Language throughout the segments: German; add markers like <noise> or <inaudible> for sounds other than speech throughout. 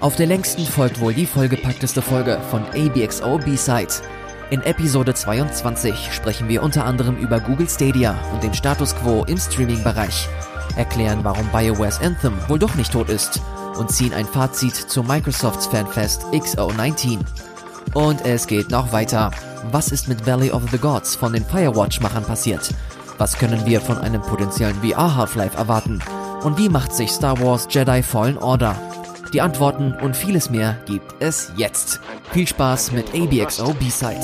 Auf der längsten folgt wohl die vollgepackteste Folge von ABXO B-Side. In Episode 22 sprechen wir unter anderem über Google Stadia und den Status quo im Streaming-Bereich, erklären, warum BioWare's Anthem wohl doch nicht tot ist und ziehen ein Fazit zu Microsofts Fanfest XO19. Und es geht noch weiter. Was ist mit Valley of the Gods von den Firewatch-Machern passiert? Was können wir von einem potenziellen VR Half-Life erwarten? Und wie macht sich Star Wars Jedi Fallen Order? Die Antworten und vieles mehr gibt es jetzt. Viel Spaß mit ABXO B-Side.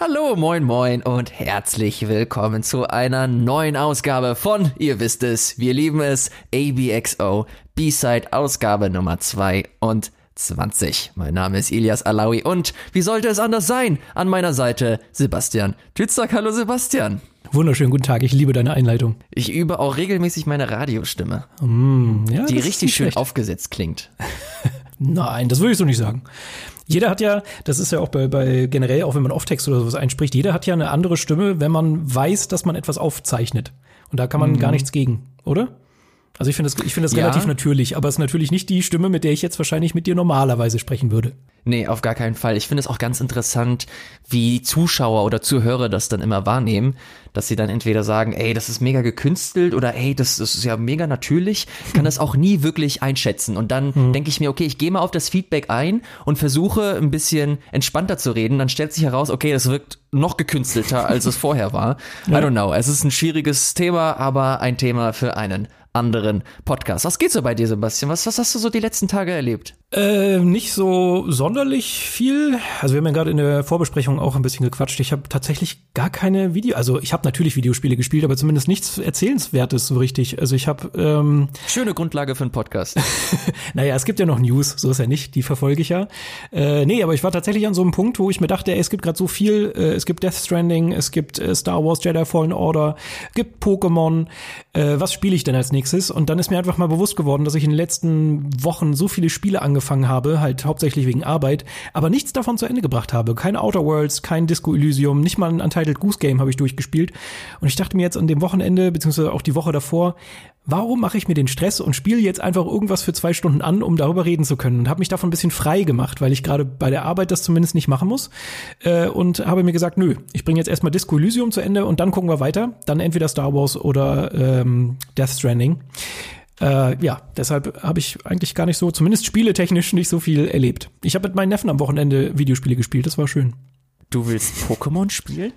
Hallo, moin, moin und herzlich willkommen zu einer neuen Ausgabe von, ihr wisst es, wir lieben es, ABXO B-Side Ausgabe Nummer 22. Mein Name ist Ilias Alawi und wie sollte es anders sein? An meiner Seite Sebastian Tützak. Hallo Sebastian. Wunderschönen guten Tag, ich liebe deine Einleitung. Ich übe auch regelmäßig meine Radiostimme, Mm, ja, die richtig schön schlecht. aufgesetzt klingt. <laughs> Nein, das würde ich so nicht sagen. Jeder hat ja, das ist ja auch bei, bei generell, auch wenn man Off-Text oder sowas einspricht, jeder hat ja eine andere Stimme, wenn man weiß, dass man etwas aufzeichnet. Und da kann man gar nichts gegen, oder? Also ich finde das, ich finde das Ja. relativ natürlich, aber es ist natürlich nicht die Stimme, mit der ich jetzt wahrscheinlich mit dir normalerweise sprechen würde. Nee, auf gar keinen Fall. Ich finde es auch ganz interessant, wie Zuschauer oder Zuhörer das dann immer wahrnehmen, dass sie dann entweder sagen, ey, das ist mega gekünstelt oder ey, das, das ist ja mega natürlich, kann das auch nie wirklich einschätzen. Und dann denke ich mir, okay, ich gehe mal auf das Feedback ein und versuche ein bisschen entspannter zu reden. Dann stellt sich heraus, okay, das wirkt noch gekünstelter, als es vorher war. I don't know. Es ist ein schwieriges Thema, aber ein Thema für einen anderen Podcast. Was geht so bei dir, Sebastian? Was, was hast du so die letzten Tage erlebt? Äh, nicht so sonderlich viel. Also wir haben ja gerade in der Vorbesprechung auch ein bisschen gequatscht. Ich habe tatsächlich gar keine Video, also ich habe natürlich Videospiele gespielt, aber zumindest nichts Erzählenswertes so richtig. Also ich habe, ähm, Schöne Grundlage für einen Podcast. <laughs> naja, es gibt ja noch News, so ist ja nicht, die verfolge ich ja. Äh, nee, aber ich war tatsächlich an so einem Punkt, wo ich mir dachte, ey, es gibt gerade so viel, äh, es gibt Death Stranding, es gibt äh, Star Wars Jedi Fallen Order, gibt Pokémon, äh, was spiele ich denn als nächstes? Und dann ist mir einfach mal bewusst geworden, dass ich in den letzten Wochen so viele Spiele angefangen habe, halt hauptsächlich wegen Arbeit, aber nichts davon zu Ende gebracht habe. Kein Outer Worlds, kein Disco Elysium, nicht mal ein Untitled Goose Game habe ich durchgespielt. Und ich dachte mir jetzt an dem Wochenende, beziehungsweise auch die Woche davor, warum mache ich mir den Stress und spiele jetzt einfach irgendwas für zwei Stunden an, um darüber reden zu können? Und habe mich davon ein bisschen frei gemacht, weil ich gerade bei der Arbeit das zumindest nicht machen muss. Äh, und habe mir gesagt, nö, ich bringe jetzt erstmal Disco Elysium zu Ende und dann gucken wir weiter. Dann entweder Star Wars oder ähm, Death Stranding. Äh, ja, deshalb habe ich eigentlich gar nicht so, zumindest spieletechnisch, nicht so viel erlebt. Ich habe mit meinen Neffen am Wochenende Videospiele gespielt, das war schön. Du willst Pokémon spielen?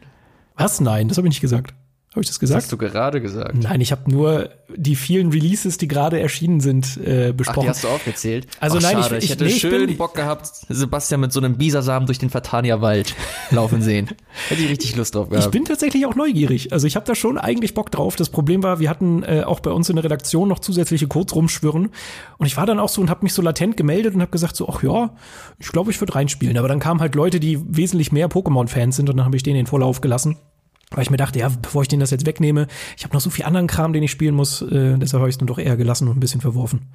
Was? Nein, das habe ich nicht gesagt. Habe ich das gesagt? Hast du gerade gesagt. Nein, ich habe nur die vielen Releases, die gerade erschienen sind, äh, Ach, besprochen. die hast du aufgezählt. Also Ach, nein, ich- schade. ich, ich- hätte nee, ich schön bin- Bock gehabt, Sebastian mit so einem Bisasamen durch den Vertania-Wald <laughs> laufen sehen. Hätte ich richtig Lust drauf ich gehabt. bin tatsächlich auch neugierig. Also ich habe da schon eigentlich Bock drauf. Das Problem war, wir hatten äh, auch bei uns in der Redaktion noch zusätzliche Codes rumschwirren. Und ich war dann auch so und habe mich so latent gemeldet und habe gesagt so, ach ja, ich glaube, ich würde reinspielen. Aber dann kamen halt Leute, die wesentlich mehr Pokémon-Fans sind und dann habe ich denen den Vorlauf gelassen. Weil ich mir dachte, ja, bevor ich denen das jetzt wegnehme, ich habe noch so viel anderen Kram, den ich spielen muss. Äh, deshalb habe ich es dann doch eher gelassen und ein bisschen verworfen.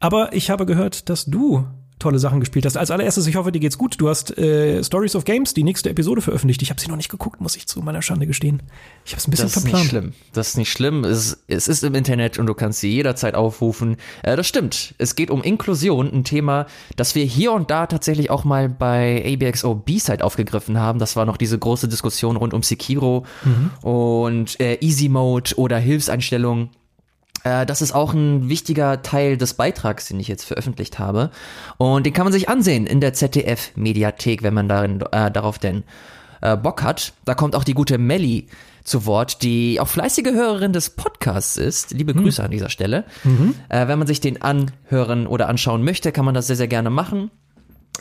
Aber ich habe gehört, dass du tolle Sachen gespielt hast. Als allererstes, ich hoffe, dir geht's gut. Du hast äh, Stories of Games, die nächste Episode veröffentlicht. Ich habe sie noch nicht geguckt, muss ich zu meiner Schande gestehen. Ich habe es ein bisschen Das ist nicht verplant. schlimm. Das ist nicht schlimm. Es, es ist im Internet und du kannst sie jederzeit aufrufen. Äh, das stimmt. Es geht um Inklusion, ein Thema, das wir hier und da tatsächlich auch mal bei ABXO B-Side aufgegriffen haben. Das war noch diese große Diskussion rund um Sekiro und äh, Easy Mode oder Hilfseinstellungen. Äh, das ist auch ein wichtiger Teil des Beitrags, den ich jetzt veröffentlicht habe. Und den kann man sich ansehen in der ZDF-Mediathek, wenn man darin, äh, darauf denn äh, Bock hat. Da kommt auch die gute Melli zu Wort, die auch fleißige Hörerin des Podcasts ist. Liebe Grüße an dieser Stelle. Äh, wenn man sich den anhören oder anschauen möchte, kann man das sehr, sehr gerne machen.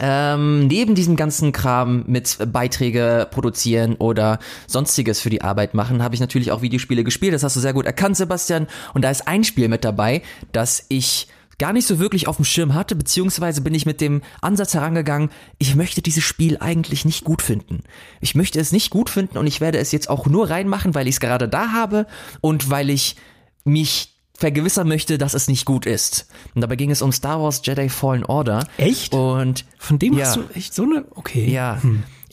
Ähm, neben diesem ganzen Kram mit Beiträge produzieren oder sonstiges für die Arbeit machen, habe ich natürlich auch Videospiele gespielt. Das hast du sehr gut erkannt, Sebastian. Und da ist ein Spiel mit dabei, das ich gar nicht so wirklich auf dem Schirm hatte, beziehungsweise bin ich mit dem Ansatz herangegangen, ich möchte dieses Spiel eigentlich nicht gut finden. Ich möchte es nicht gut finden und ich werde es jetzt auch nur reinmachen, weil ich es gerade da habe und weil ich mich vergewissern möchte, dass es nicht gut ist. Und dabei ging es um Star Wars Jedi Fallen Order. Echt? Und Von dem Ja. hast du echt so eine, okay. ja,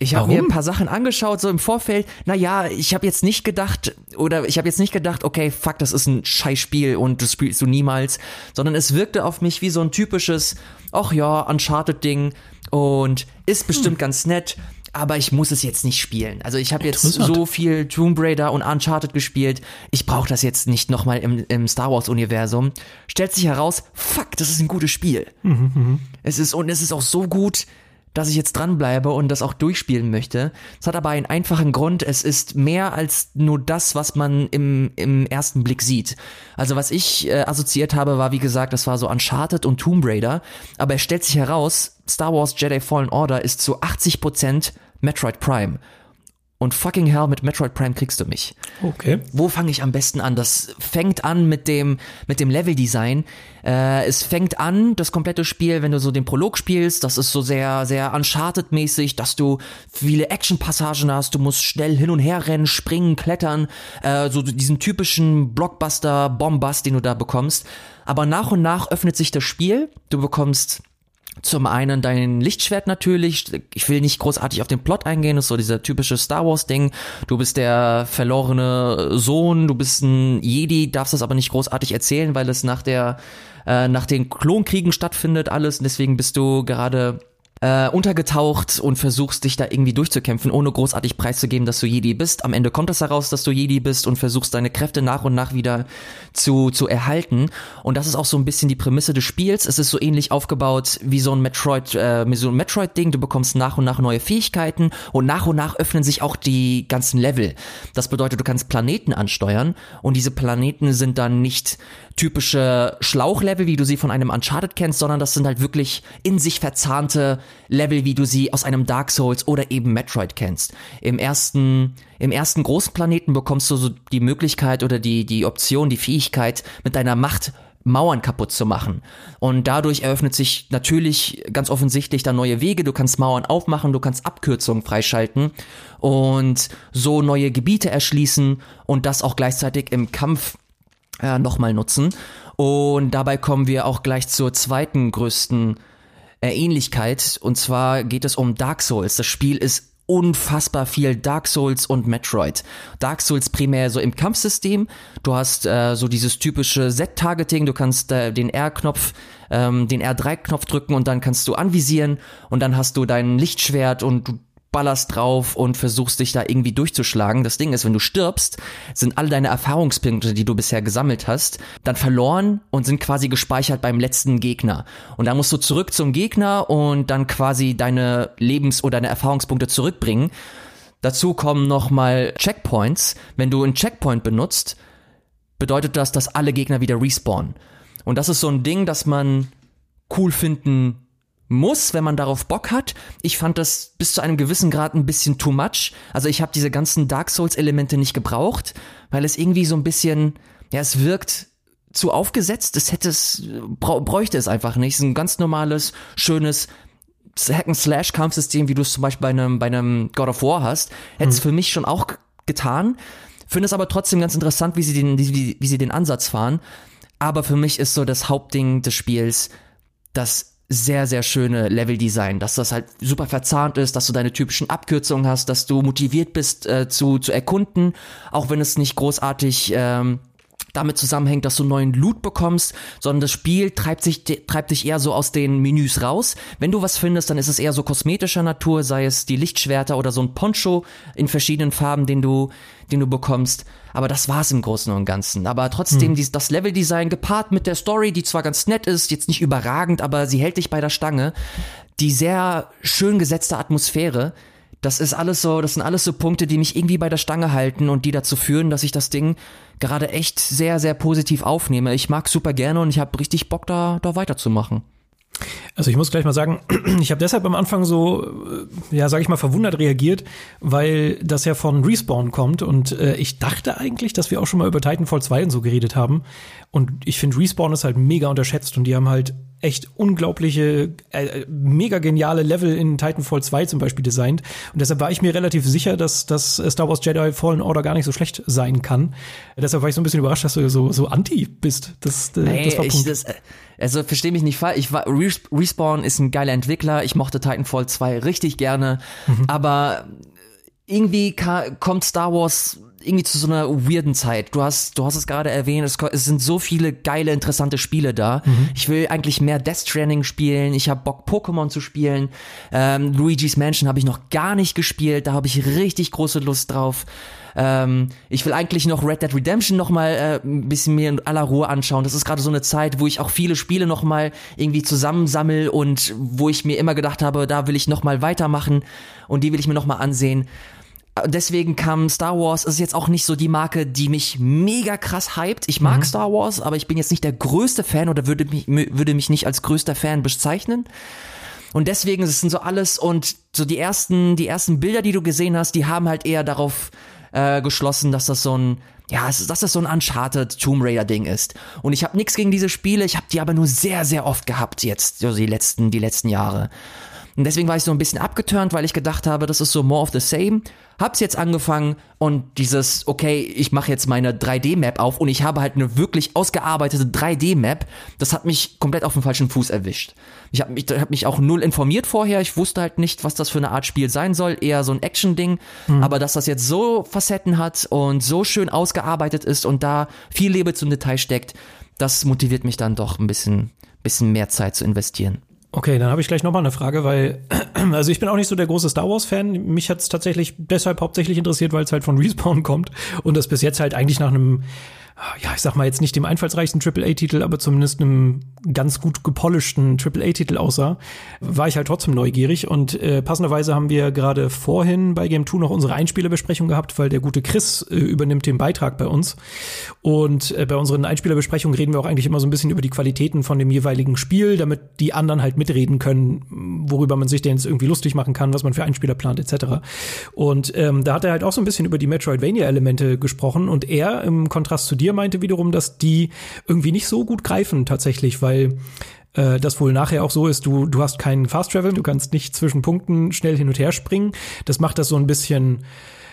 Ich habe mir ein paar Sachen angeschaut, so im Vorfeld. Naja, ich habe jetzt nicht gedacht, oder ich habe jetzt nicht gedacht, okay, fuck, das ist ein Scheißspiel und das spielst du niemals, sondern es wirkte auf mich wie so ein typisches, ach ja, Uncharted-Ding und ist bestimmt hm. ganz nett, aber ich muss es jetzt nicht spielen. Also ich habe jetzt so viel Tomb Raider und Uncharted gespielt, ich brauche das jetzt nicht nochmal im, im Star Wars-Universum. Stellt sich heraus, fuck, das ist ein gutes Spiel. Mhm, mh. Es ist, und es ist auch so gut, dass ich jetzt dranbleibe und das auch durchspielen möchte. Es hat aber einen einfachen Grund. Es ist mehr als nur das, was man im, im ersten Blick sieht. Also was ich äh, assoziiert habe, war wie gesagt, das war so Uncharted und Tomb Raider. Aber es stellt sich heraus, Star Wars Jedi Fallen Order ist zu 80% Metroid Prime. Und fucking hell, mit Metroid Prime kriegst du mich. Okay. Wo fange ich am besten an? Das fängt an mit dem, mit dem Leveldesign. Äh, es fängt an, das komplette Spiel, wenn du so den Prolog spielst, das ist so sehr, sehr Uncharted-mäßig, dass du viele Action-Passagen hast, du musst schnell hin und her rennen, springen, klettern, äh, so diesen typischen Blockbuster-Bombast, den du da bekommst. Aber nach und nach öffnet sich das Spiel, du bekommst zum einen dein Lichtschwert natürlich. Ich will nicht großartig auf den Plot eingehen, das ist so dieser typische Star Wars Ding. Du bist der verlorene Sohn, du bist ein Jedi, darfst das aber nicht großartig erzählen, weil es nach der äh, nach den Klonkriegen stattfindet alles. Und deswegen bist du gerade äh, untergetaucht und versuchst dich da irgendwie durchzukämpfen, ohne großartig preiszugeben, dass du Jedi bist. Am Ende kommt es heraus, dass du Jedi bist und versuchst deine Kräfte nach und nach wieder zu, zu erhalten. Und das ist auch so ein bisschen die Prämisse des Spiels. Es ist so ähnlich aufgebaut wie so ein Metroid, äh, so ein Metroid-Ding. Du bekommst nach und nach neue Fähigkeiten und nach und nach öffnen sich auch die ganzen Level. Das bedeutet, du kannst Planeten ansteuern und diese Planeten sind dann nicht typische Schlauchlevel, wie du sie von einem Uncharted kennst, sondern das sind halt wirklich in sich verzahnte Level, wie du sie aus einem Dark Souls oder eben Metroid kennst. Im ersten, im ersten großen Planeten bekommst du so die Möglichkeit oder die, die Option, die Fähigkeit, mit deiner Macht Mauern kaputt zu machen. Und dadurch eröffnet sich natürlich ganz offensichtlich da neue Wege. Du kannst Mauern aufmachen, du kannst Abkürzungen freischalten und so neue Gebiete erschließen und das auch gleichzeitig im Kampf äh, nochmal nutzen. Und dabei kommen wir auch gleich zur zweiten größten äh, Ähnlichkeit. Und zwar geht es um Dark Souls. Das Spiel ist unfassbar viel Dark Souls und Metroid. Dark Souls primär so im Kampfsystem. Du hast äh, so dieses typische Z-Targeting. Du kannst äh, den R-Knopf, ähm, den R3-Knopf drücken und dann kannst du anvisieren und dann hast du dein Lichtschwert und du ballerst drauf und versuchst dich da irgendwie durchzuschlagen. Das Ding ist, wenn du stirbst, sind alle deine Erfahrungspunkte, die du bisher gesammelt hast, dann verloren und sind quasi gespeichert beim letzten Gegner. Und da musst du zurück zum Gegner und dann quasi deine Lebens- oder deine Erfahrungspunkte zurückbringen. Dazu kommen nochmal Checkpoints. Wenn du einen Checkpoint benutzt, bedeutet das, dass alle Gegner wieder respawnen. Und das ist so ein Ding, das man cool finden muss, wenn man darauf Bock hat. Ich fand das bis zu einem gewissen Grad ein bisschen too much. Also ich habe diese ganzen Dark Souls Elemente nicht gebraucht, weil es irgendwie so ein bisschen, ja, es wirkt zu aufgesetzt. Es hätte es, bräuchte es einfach nicht. Es ist ein ganz normales, schönes Hack-and-Slash-Kampfsystem, wie du es zum Beispiel bei einem, bei einem God of War hast. Hätte es mhm. für mich schon auch getan. Finde es aber trotzdem ganz interessant, wie sie den, wie, wie sie den Ansatz fahren. Aber für mich ist so das Hauptding des Spiels, dass sehr, sehr schöne Leveldesign, dass das halt super verzahnt ist, dass du deine typischen Abkürzungen hast, dass du motiviert bist äh, zu, zu erkunden, auch wenn es nicht großartig ähm, damit zusammenhängt, dass du neuen Loot bekommst, sondern das Spiel treibt sich treibt dich eher so aus den Menüs raus. Wenn du was findest, dann ist es eher so kosmetischer Natur, sei es die Lichtschwerter oder so ein Poncho in verschiedenen Farben, den du den du bekommst. Aber das war's im Großen und Ganzen. Aber trotzdem, hm. das Leveldesign gepaart mit der Story, die zwar ganz nett ist, jetzt nicht überragend, aber sie hält dich bei der Stange. Die sehr schön gesetzte Atmosphäre, das ist alles so, das sind alles so Punkte, die mich irgendwie bei der Stange halten und die dazu führen, dass ich das Ding gerade echt sehr, sehr positiv aufnehme. Ich mag super gerne und ich habe richtig Bock, da, da weiterzumachen. Also ich muss gleich mal sagen, <clears throat> ich habe deshalb am Anfang so, äh, ja, sage ich mal, verwundert reagiert, weil das ja von Respawn kommt und äh, ich dachte eigentlich, dass wir auch schon mal über Titanfall 2 und so geredet haben und ich finde Respawn ist halt mega unterschätzt und die haben halt echt unglaubliche, äh, mega geniale Level in Titanfall 2 zum Beispiel designt. Und deshalb war ich mir relativ sicher, dass, dass Star Wars Jedi Fallen Order gar nicht so schlecht sein kann. Deshalb war ich so ein bisschen überrascht, dass du so, so anti bist. Das, äh, hey, das war ich, das, also versteh mich nicht falsch. Ich war, Respawn ist ein geiler Entwickler. Ich mochte Titanfall 2 richtig gerne. Mhm. Aber irgendwie kommt Star Wars irgendwie zu so einer weirden Zeit. Du hast, du hast es gerade erwähnt, es, es, sind so viele geile, interessante Spiele da. Mhm. Ich will eigentlich mehr Death Stranding spielen. Ich habe Bock, Pokémon zu spielen. Ähm, Luigi's Mansion habe ich noch gar nicht gespielt. Da habe ich richtig große Lust drauf. Ähm, ich will eigentlich noch Red Dead Redemption noch mal äh, ein bisschen mehr in aller Ruhe anschauen. Das ist gerade so eine Zeit, wo ich auch viele Spiele noch mal irgendwie zusammensammel und wo ich mir immer gedacht habe, da will ich noch mal weitermachen und die will ich mir noch mal ansehen deswegen kam Star Wars, ist jetzt auch nicht so die Marke, die mich mega krass hypt. Ich mag mhm. Star Wars, aber ich bin jetzt nicht der größte Fan oder würde mich, würde mich nicht als größter Fan bezeichnen. Und deswegen, es sind so alles und so die ersten, die ersten Bilder, die du gesehen hast, die haben halt eher darauf äh, geschlossen, dass das so ein, ja, dass das so ein Uncharted Tomb Raider Ding ist. Und ich habe nichts gegen diese Spiele, ich habe die aber nur sehr, sehr oft gehabt jetzt, so die letzten, die letzten Jahre. Und deswegen war ich so ein bisschen abgeturnt, weil ich gedacht habe, das ist so more of the same. Hab's jetzt angefangen und dieses, okay, ich mache jetzt meine 3D-Map auf und ich habe halt eine wirklich ausgearbeitete 3D-Map, das hat mich komplett auf den falschen Fuß erwischt. Ich habe mich, hab mich auch null informiert vorher, ich wusste halt nicht, was das für eine Art Spiel sein soll, eher so ein Action-Ding, mhm. aber dass das jetzt so Facetten hat und so schön ausgearbeitet ist und da viel Liebe zum Detail steckt, das motiviert mich dann doch ein bisschen, bisschen mehr Zeit zu investieren. Okay, dann habe ich gleich nochmal eine Frage, weil, <clears throat> also ich bin auch nicht so der große Star Wars-Fan. Mich hat es tatsächlich deshalb hauptsächlich interessiert, weil es halt von Respawn <laughs> kommt und das bis jetzt halt eigentlich nach einem ja, ich sag mal jetzt nicht dem einfallsreichsten AAA-Titel, aber zumindest einem ganz gut gepolischten AAA-Titel aussah, war ich halt trotzdem neugierig. Und äh, passenderweise haben wir gerade vorhin bei Game 2 noch unsere Einspielerbesprechung gehabt, weil der gute Chris äh, übernimmt den Beitrag bei uns. Und äh, bei unseren Einspielerbesprechungen reden wir auch eigentlich immer so ein bisschen über die Qualitäten von dem jeweiligen Spiel, damit die anderen halt mitreden können, worüber man sich denn jetzt irgendwie lustig machen kann, was man für Einspieler plant, etc. Und ähm, da hat er halt auch so ein bisschen über die Metroidvania-Elemente gesprochen und er im Kontrast zu dir dir meinte wiederum, dass die irgendwie nicht so gut greifen tatsächlich, weil äh, das wohl nachher auch so ist, du, du hast keinen Fast Travel, du kannst nicht zwischen Punkten schnell hin und her springen. Das macht das so ein bisschen,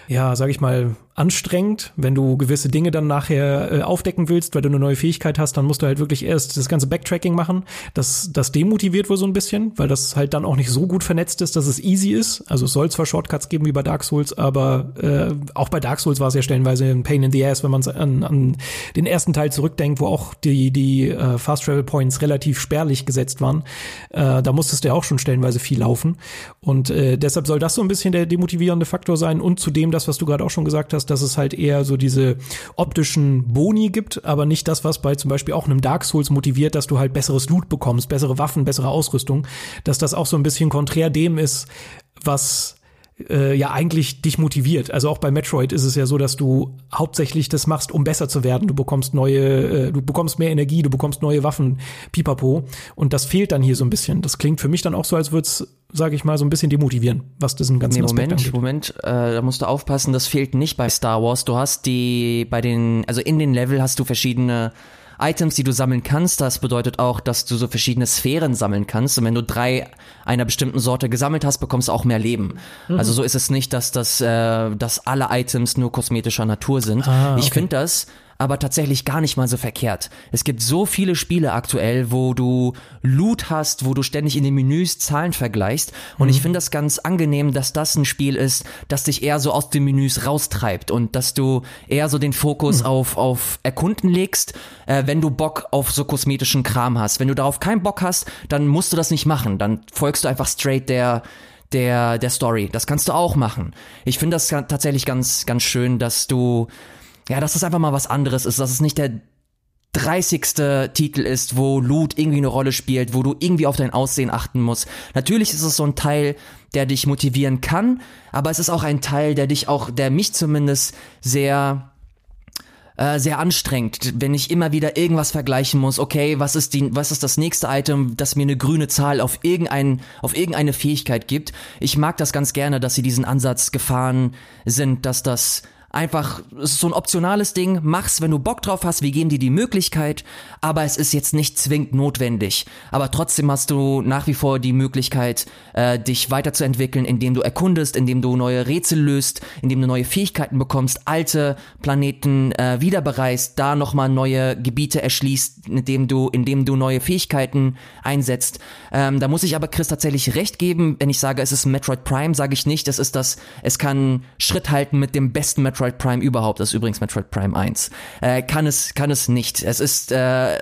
ja, sag ich mal, anstrengend, wenn du gewisse Dinge dann nachher äh, aufdecken willst, weil du eine neue Fähigkeit hast, dann musst du halt wirklich erst das ganze Backtracking machen. Das, das demotiviert wohl so ein bisschen, weil das halt dann auch nicht so gut vernetzt ist, dass es easy ist. Also es soll zwar Shortcuts geben wie bei Dark Souls, aber äh, auch bei Dark Souls war es ja stellenweise ein Pain in the Ass, wenn man an, an den ersten Teil zurückdenkt, wo auch die, die äh, Fast Travel Points relativ spärlich gesetzt waren. Äh, da musstest du ja auch schon stellenweise viel laufen. Und äh, deshalb soll das so ein bisschen der demotivierende Faktor sein und zudem das, was du gerade auch schon gesagt hast, dass es halt eher so diese optischen Boni gibt, aber nicht das, was bei zum Beispiel auch einem Dark Souls motiviert, dass du halt besseres Loot bekommst, bessere Waffen, bessere Ausrüstung, dass das auch so ein bisschen konträr dem ist, was äh, ja eigentlich dich motiviert. Also auch bei Metroid ist es ja so, dass du hauptsächlich das machst, um besser zu werden. Du bekommst neue, äh, du bekommst mehr Energie, du bekommst neue Waffen, pipapo. Und das fehlt dann hier so ein bisschen. Das klingt für mich dann auch so, als würde es, sage ich mal, so ein bisschen demotivieren, was diesen ganzen nee, Moment, angeht. Moment, äh, da musst du aufpassen, das fehlt nicht bei Star Wars. Du hast die, bei den, also in den Level hast du verschiedene Items, die du sammeln kannst. Das bedeutet auch, dass du so verschiedene Sphären sammeln kannst. Und wenn du drei einer bestimmten Sorte gesammelt hast, bekommst du auch mehr Leben. Mhm. Also so ist es nicht, dass das, äh, dass alle Items nur kosmetischer Natur sind. Ah, okay. Ich finde das aber tatsächlich gar nicht mal so verkehrt. Es gibt so viele Spiele aktuell, wo du Loot hast, wo du ständig in den Menüs Zahlen vergleichst. Und mhm. ich finde das ganz angenehm, dass das ein Spiel ist, das dich eher so aus den Menüs raustreibt und dass du eher so den Fokus mhm. auf, auf Erkunden legst, äh, wenn du Bock auf so kosmetischen Kram hast. Wenn du darauf keinen Bock hast, dann musst du das nicht machen. Dann folgst du einfach straight der der, der Story. Das kannst du auch machen. Ich finde das tatsächlich ganz, ganz schön, dass du ja, dass das einfach mal was anderes ist, dass es nicht der 30. Titel ist, wo Loot irgendwie eine Rolle spielt, wo du irgendwie auf dein Aussehen achten musst. Natürlich ist es so ein Teil, der dich motivieren kann, aber es ist auch ein Teil, der dich auch, der mich zumindest sehr äh, sehr anstrengend, wenn ich immer wieder irgendwas vergleichen muss. Okay, was ist die, was ist das nächste Item, das mir eine grüne Zahl auf irgendein, auf irgendeine Fähigkeit gibt? Ich mag das ganz gerne, dass sie diesen Ansatz gefahren sind, dass das einfach, es ist so ein optionales Ding, mach's, wenn du Bock drauf hast, wir geben dir die Möglichkeit, aber es ist jetzt nicht zwingend notwendig. Aber trotzdem hast du nach wie vor die Möglichkeit, äh, dich weiterzuentwickeln, indem du erkundest, indem du neue Rätsel löst, indem du neue Fähigkeiten bekommst, alte Planeten äh, wieder bereist, da nochmal neue Gebiete erschließt, indem du, indem du neue Fähigkeiten einsetzt. Ähm, da muss ich aber Chris tatsächlich recht geben, wenn ich sage, es ist Metroid Prime, sage ich nicht, es ist das, es kann Schritt halten mit dem besten Metroid Prime überhaupt, ist übrigens Metroid Prime 1. Äh, kann es, kann es nicht. Es ist, äh,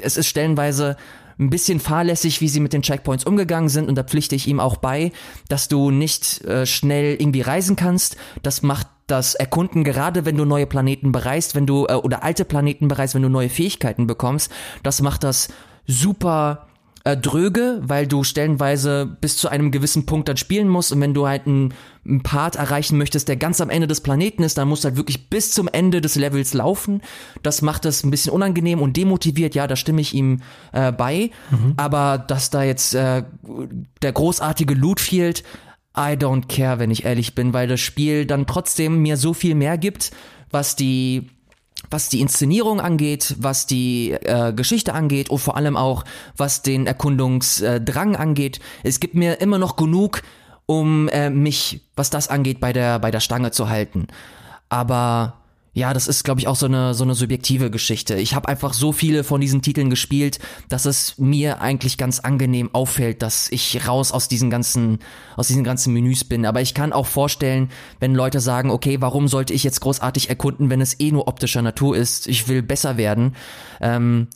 es ist stellenweise ein bisschen fahrlässig, wie sie mit den Checkpoints umgegangen sind und da pflichte ich ihm auch bei, dass du nicht äh, schnell irgendwie reisen kannst. Das macht das Erkunden, gerade wenn du neue Planeten bereist, wenn du, äh, oder alte Planeten bereist, wenn du neue Fähigkeiten bekommst, das macht das super äh, dröge, weil du stellenweise bis zu einem gewissen Punkt dann spielen musst und wenn du halt einen, einen Part erreichen möchtest, der ganz am Ende des Planeten ist, dann musst du halt wirklich bis zum Ende des Levels laufen. Das macht es ein bisschen unangenehm und demotiviert, ja, da stimme ich ihm äh, bei. Mhm. Aber dass da jetzt äh, der großartige Loot fehlt, I don't care, wenn ich ehrlich bin, weil das Spiel dann trotzdem mir so viel mehr gibt, was die was die Inszenierung angeht, was die äh, Geschichte angeht und vor allem auch was den Erkundungsdrang angeht. Es gibt mir immer noch genug, um äh, mich, was das angeht, bei der bei der Stange zu halten. Aber ja, das ist, glaube ich, auch so eine, so eine subjektive Geschichte. Ich habe einfach so viele von diesen Titeln gespielt, dass es mir eigentlich ganz angenehm auffällt, dass ich raus aus diesen ganzen, aus diesen ganzen Menüs bin. Aber ich kann auch vorstellen, wenn Leute sagen, okay, warum sollte ich jetzt großartig erkunden, wenn es eh nur optischer Natur ist? Ich will besser werden. Ähm,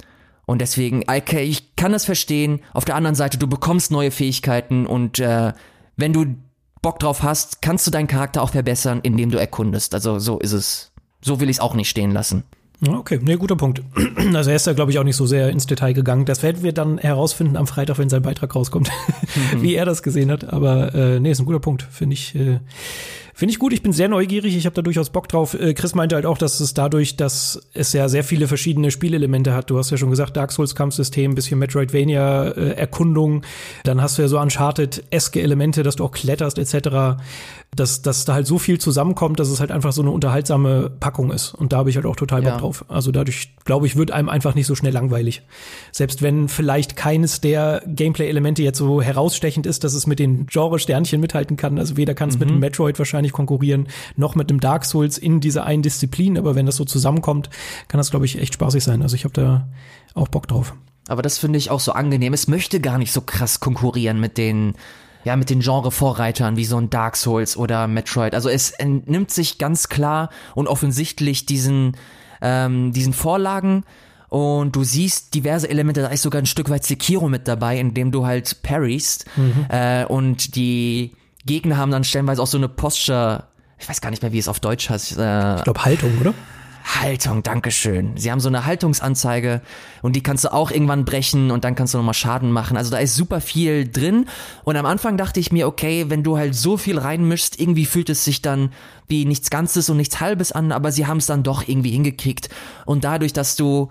und deswegen, okay, ich kann das verstehen. Auf der anderen Seite, du bekommst neue Fähigkeiten und äh, wenn du Bock drauf hast, kannst du deinen Charakter auch verbessern, indem du erkundest. Also so ist es so will ich es auch nicht stehen lassen. Okay, nee, guter Punkt. <clears throat> Also er ist da, glaube ich, auch nicht so sehr ins Detail gegangen. Das werden wir dann herausfinden am Freitag, wenn sein Beitrag rauskommt, <laughs> wie er das gesehen hat. Aber äh, nee, ist ein guter Punkt, finde ich. Äh, Finde ich gut, ich bin sehr neugierig, ich habe da durchaus Bock drauf. Äh, Chris meinte halt auch, dass es dadurch, dass es ja sehr viele verschiedene Spielelemente hat. Du hast ja schon gesagt, Dark Souls Kampfsystem, bisschen Metroidvania äh, Erkundung, dann hast du ja so Uncharted eske Elemente, dass du auch kletterst etc. Dass, dass da halt so viel zusammenkommt, dass es halt einfach so eine unterhaltsame Packung ist. Und da habe ich halt auch total Bock ja. drauf. Also dadurch, glaube ich, wird einem einfach nicht so schnell langweilig. Selbst wenn vielleicht keines der Gameplay-Elemente jetzt so herausstechend ist, dass es mit den Genre-Sternchen mithalten kann. Also weder kann es mhm. mit dem Metroid wahrscheinlich nicht konkurrieren, noch mit dem Dark Souls in dieser einen Disziplin. Aber wenn das so zusammenkommt, kann das, glaube ich, echt spaßig sein. Also ich habe da auch Bock drauf. Aber das finde ich auch so angenehm. Es möchte gar nicht so krass konkurrieren mit den ja, mit den Genre-Vorreitern wie so ein Dark Souls oder Metroid. Also es entnimmt sich ganz klar und offensichtlich diesen, ähm, diesen Vorlagen und du siehst diverse Elemente, da ist sogar ein Stück weit Sekiro mit dabei, indem du halt parryst mhm. äh, und die Gegner haben dann stellenweise auch so eine Posture, ich weiß gar nicht mehr, wie es auf Deutsch heißt. Äh, ich glaube Haltung, oder? Haltung, Dankeschön. Sie haben so eine Haltungsanzeige und die kannst du auch irgendwann brechen und dann kannst du nochmal Schaden machen. Also da ist super viel drin. Und am Anfang dachte ich mir, okay, wenn du halt so viel reinmischst, irgendwie fühlt es sich dann wie nichts Ganzes und nichts Halbes an, aber sie haben es dann doch irgendwie hingekriegt. Und dadurch, dass du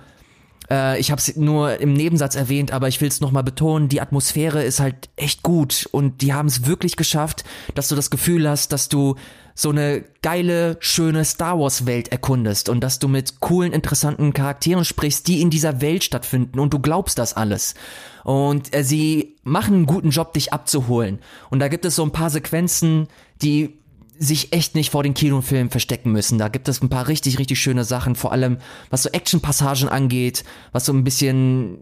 äh, ich habe es nur im Nebensatz erwähnt, aber ich will es nochmal betonen, die Atmosphäre ist halt echt gut und die haben es wirklich geschafft, dass du das Gefühl hast, dass du so eine geile, schöne Star Wars Welt erkundest und dass du mit coolen, interessanten Charakteren sprichst, die in dieser Welt stattfinden und du glaubst das alles. Und äh, sie machen einen guten Job, dich abzuholen. Und da gibt es so ein paar Sequenzen, die sich echt nicht vor den Kinofilmen verstecken müssen. Da gibt es ein paar richtig, richtig schöne Sachen, vor allem was so Action-Passagen angeht, was so ein bisschen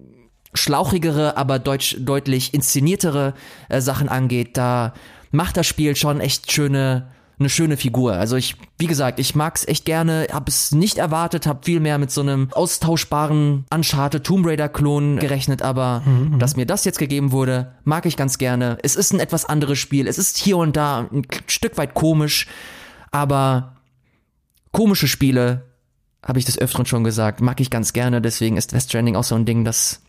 schlauchigere, aber deutsch, deutlich inszeniertere äh, Sachen angeht. Da macht das Spiel schon echt schöne, eine schöne Figur. Also ich, wie gesagt, ich mag's echt gerne, hab es nicht erwartet, hab viel mehr mit so einem austauschbaren Uncharted Tomb Raider Klon gerechnet, aber mhm, mhm. dass mir das jetzt gegeben wurde, mag ich ganz gerne. Es ist ein etwas anderes Spiel. Es ist hier und da ein Stück weit komisch, aber komische Spiele, habe ich des Öfteren schon gesagt, mag ich ganz gerne. Deswegen ist West Stranding auch so ein Ding, das